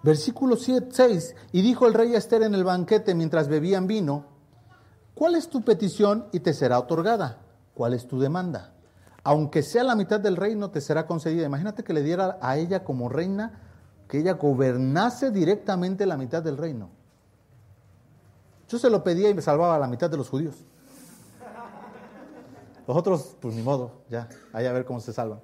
Versículo 6, y dijo el rey Esther en el banquete mientras bebían vino, ¿cuál es tu petición y te será otorgada? ¿Cuál es tu demanda? Aunque sea la mitad del reino, te será concedida. Imagínate que le diera a ella como reina que ella gobernase directamente la mitad del reino. Yo se lo pedía y me salvaba la mitad de los judíos. Los otros, pues ni modo, ya, ahí a ver cómo se salvan.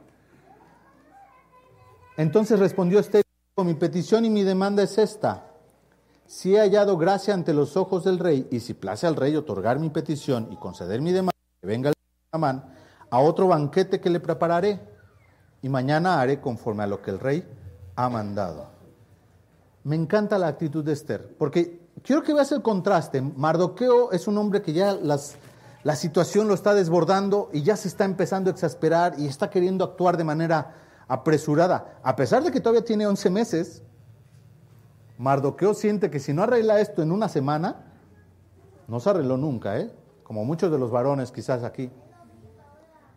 Entonces respondió Esther, mi petición y mi demanda es esta. Si he hallado gracia ante los ojos del rey, y si place al rey otorgar mi petición y conceder mi demanda, que venga el Amán, a otro banquete que le prepararé, y mañana haré conforme a lo que el rey ha mandado. Me encanta la actitud de Esther, porque quiero que veas el contraste. Mardoqueo es un hombre que ya las, la situación lo está desbordando y ya se está empezando a exasperar y está queriendo actuar de manera apresurada. A pesar de que todavía tiene 11 meses, Mardoqueo siente que si no arregla esto en una semana, no se arregló nunca, ¿eh? como muchos de los varones quizás aquí.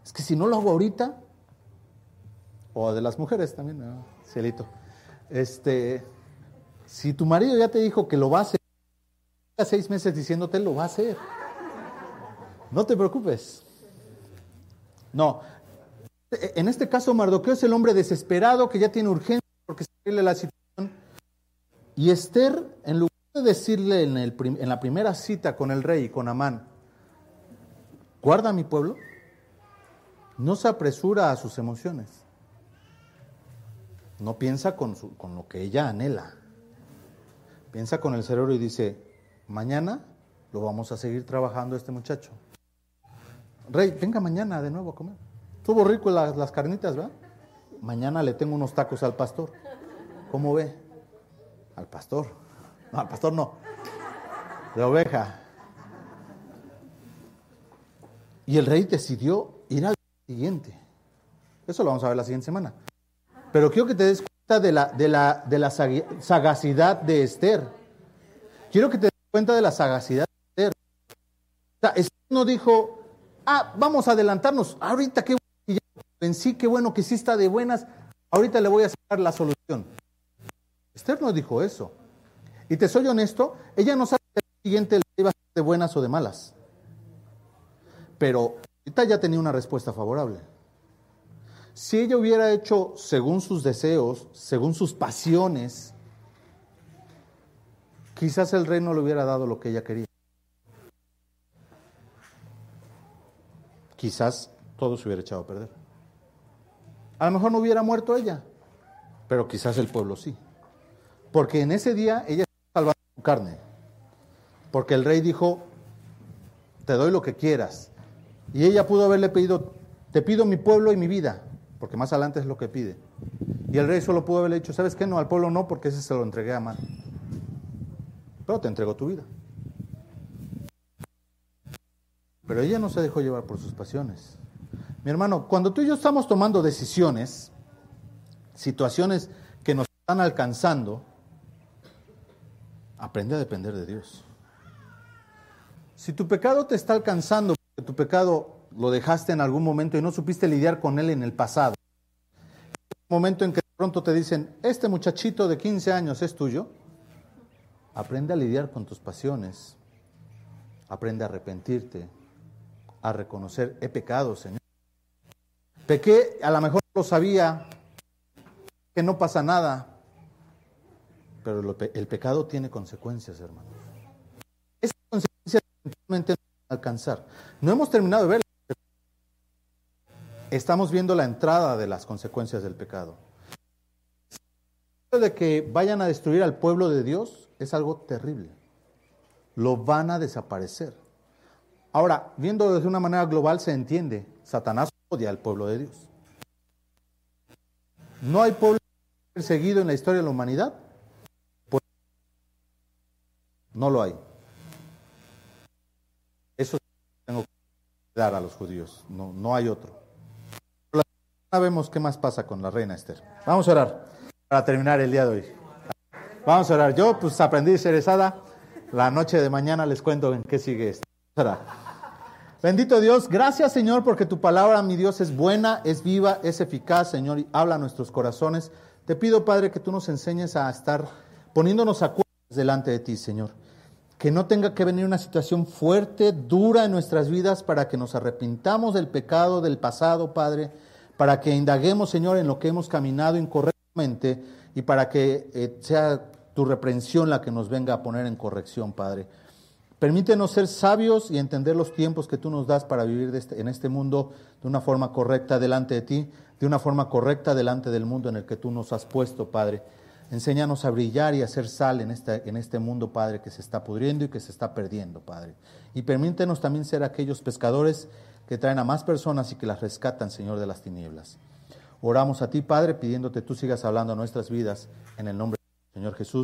Es que si no lo hago ahorita, o de las mujeres también, cielito. Este, si tu marido ya te dijo que lo va a hacer, seis meses diciéndote lo va a hacer. No te preocupes. No. En este caso, Mardoqueo es el hombre desesperado que ya tiene urgencia porque se la situación. Y Esther, en lugar de decirle en, la primera cita con el rey, con Amán, guarda mi pueblo, no se apresura a sus emociones. No piensa con, con lo que ella anhela. Piensa con el cerebro y dice, mañana lo vamos a seguir trabajando este muchacho. Rey, venga mañana de nuevo a comer. Estuvo rico las, las carnitas, ¿verdad? Mañana le tengo unos tacos al pastor. ¿Cómo ve? Al pastor. No, al pastor no. De oveja. Y el rey decidió ir al siguiente. Eso lo vamos a ver la siguiente semana. Pero quiero que te des cuenta de la, de la, de la sagacidad de Esther. Quiero que te des cuenta de la sagacidad de Esther. O sea, Esther no dijo, ah, vamos a adelantarnos, ahorita qué que ya vencí, qué bueno que sí está de buenas, ahorita le voy a sacar la solución. Esther no dijo eso. Y te soy honesto, ella no sabe si el siguiente le iba a ser de buenas o de malas. Pero ahorita ya tenía una respuesta favorable. Si ella hubiera hecho según sus deseos, según sus pasiones, quizás el rey no le hubiera dado lo que ella quería. Quizás todo se hubiera echado a perder. A lo mejor no hubiera muerto ella, pero quizás el pueblo sí. Porque en ese día ella estaba salvando su carne. Porque el rey dijo, te doy lo que quieras. Y ella pudo haberle pedido, te pido mi pueblo y mi vida porque más adelante es lo que pide. Y el rey solo pudo haberle dicho, ¿sabes qué? No, al pueblo no, porque ese se lo entregué a mano. Pero te entregó tu vida. Pero ella no se dejó llevar por sus pasiones. Mi hermano, cuando tú y yo estamos tomando decisiones, situaciones que nos están alcanzando, aprende a depender de Dios. Si tu pecado te está alcanzando, porque tu pecado lo dejaste en algún momento y no supiste lidiar con él en el pasado. Un momento en que de pronto te dicen, este muchachito de 15 años es tuyo, aprende a lidiar con tus pasiones, aprende a arrepentirte, a reconocer, he pecado, Señor. Pequé, a lo mejor lo sabía, que no pasa nada, pero el pecado tiene consecuencias, hermanos. Esas consecuencias eventualmente no alcanzar. No hemos terminado de ver estamos viendo la entrada de las consecuencias del pecado. De que vayan a destruir al pueblo de Dios es algo terrible. Lo van a desaparecer. Ahora, viendo desde una manera global se entiende, Satanás odia al pueblo de Dios. ¿No hay pueblo perseguido en la historia de la humanidad? Pues, no lo hay. Eso tengo que dar a los judíos, no, no hay otro. Sabemos qué más pasa con la reina Esther. Vamos a orar para terminar el día de hoy. Vamos a orar. Yo pues aprendí cerezada. La noche de mañana les cuento en qué sigue esto. Bendito Dios, gracias Señor porque tu palabra, mi Dios, es buena, es viva, es eficaz, Señor, y habla a nuestros corazones. Te pido, Padre, que tú nos enseñes a estar poniéndonos a delante de ti, Señor. Que no tenga que venir una situación fuerte, dura en nuestras vidas para que nos arrepintamos del pecado del pasado, Padre para que indaguemos, Señor, en lo que hemos caminado incorrectamente y para que eh, sea tu reprensión la que nos venga a poner en corrección, Padre. Permítenos ser sabios y entender los tiempos que tú nos das para vivir este, en este mundo de una forma correcta delante de ti, de una forma correcta delante del mundo en el que tú nos has puesto, Padre. Enséñanos a brillar y a hacer sal en este, en este mundo, Padre, que se está pudriendo y que se está perdiendo, Padre. Y permítenos también ser aquellos pescadores que traen a más personas y que las rescatan, Señor, de las tinieblas. Oramos a ti, Padre, pidiéndote tú sigas hablando a nuestras vidas en el nombre del Señor Jesús.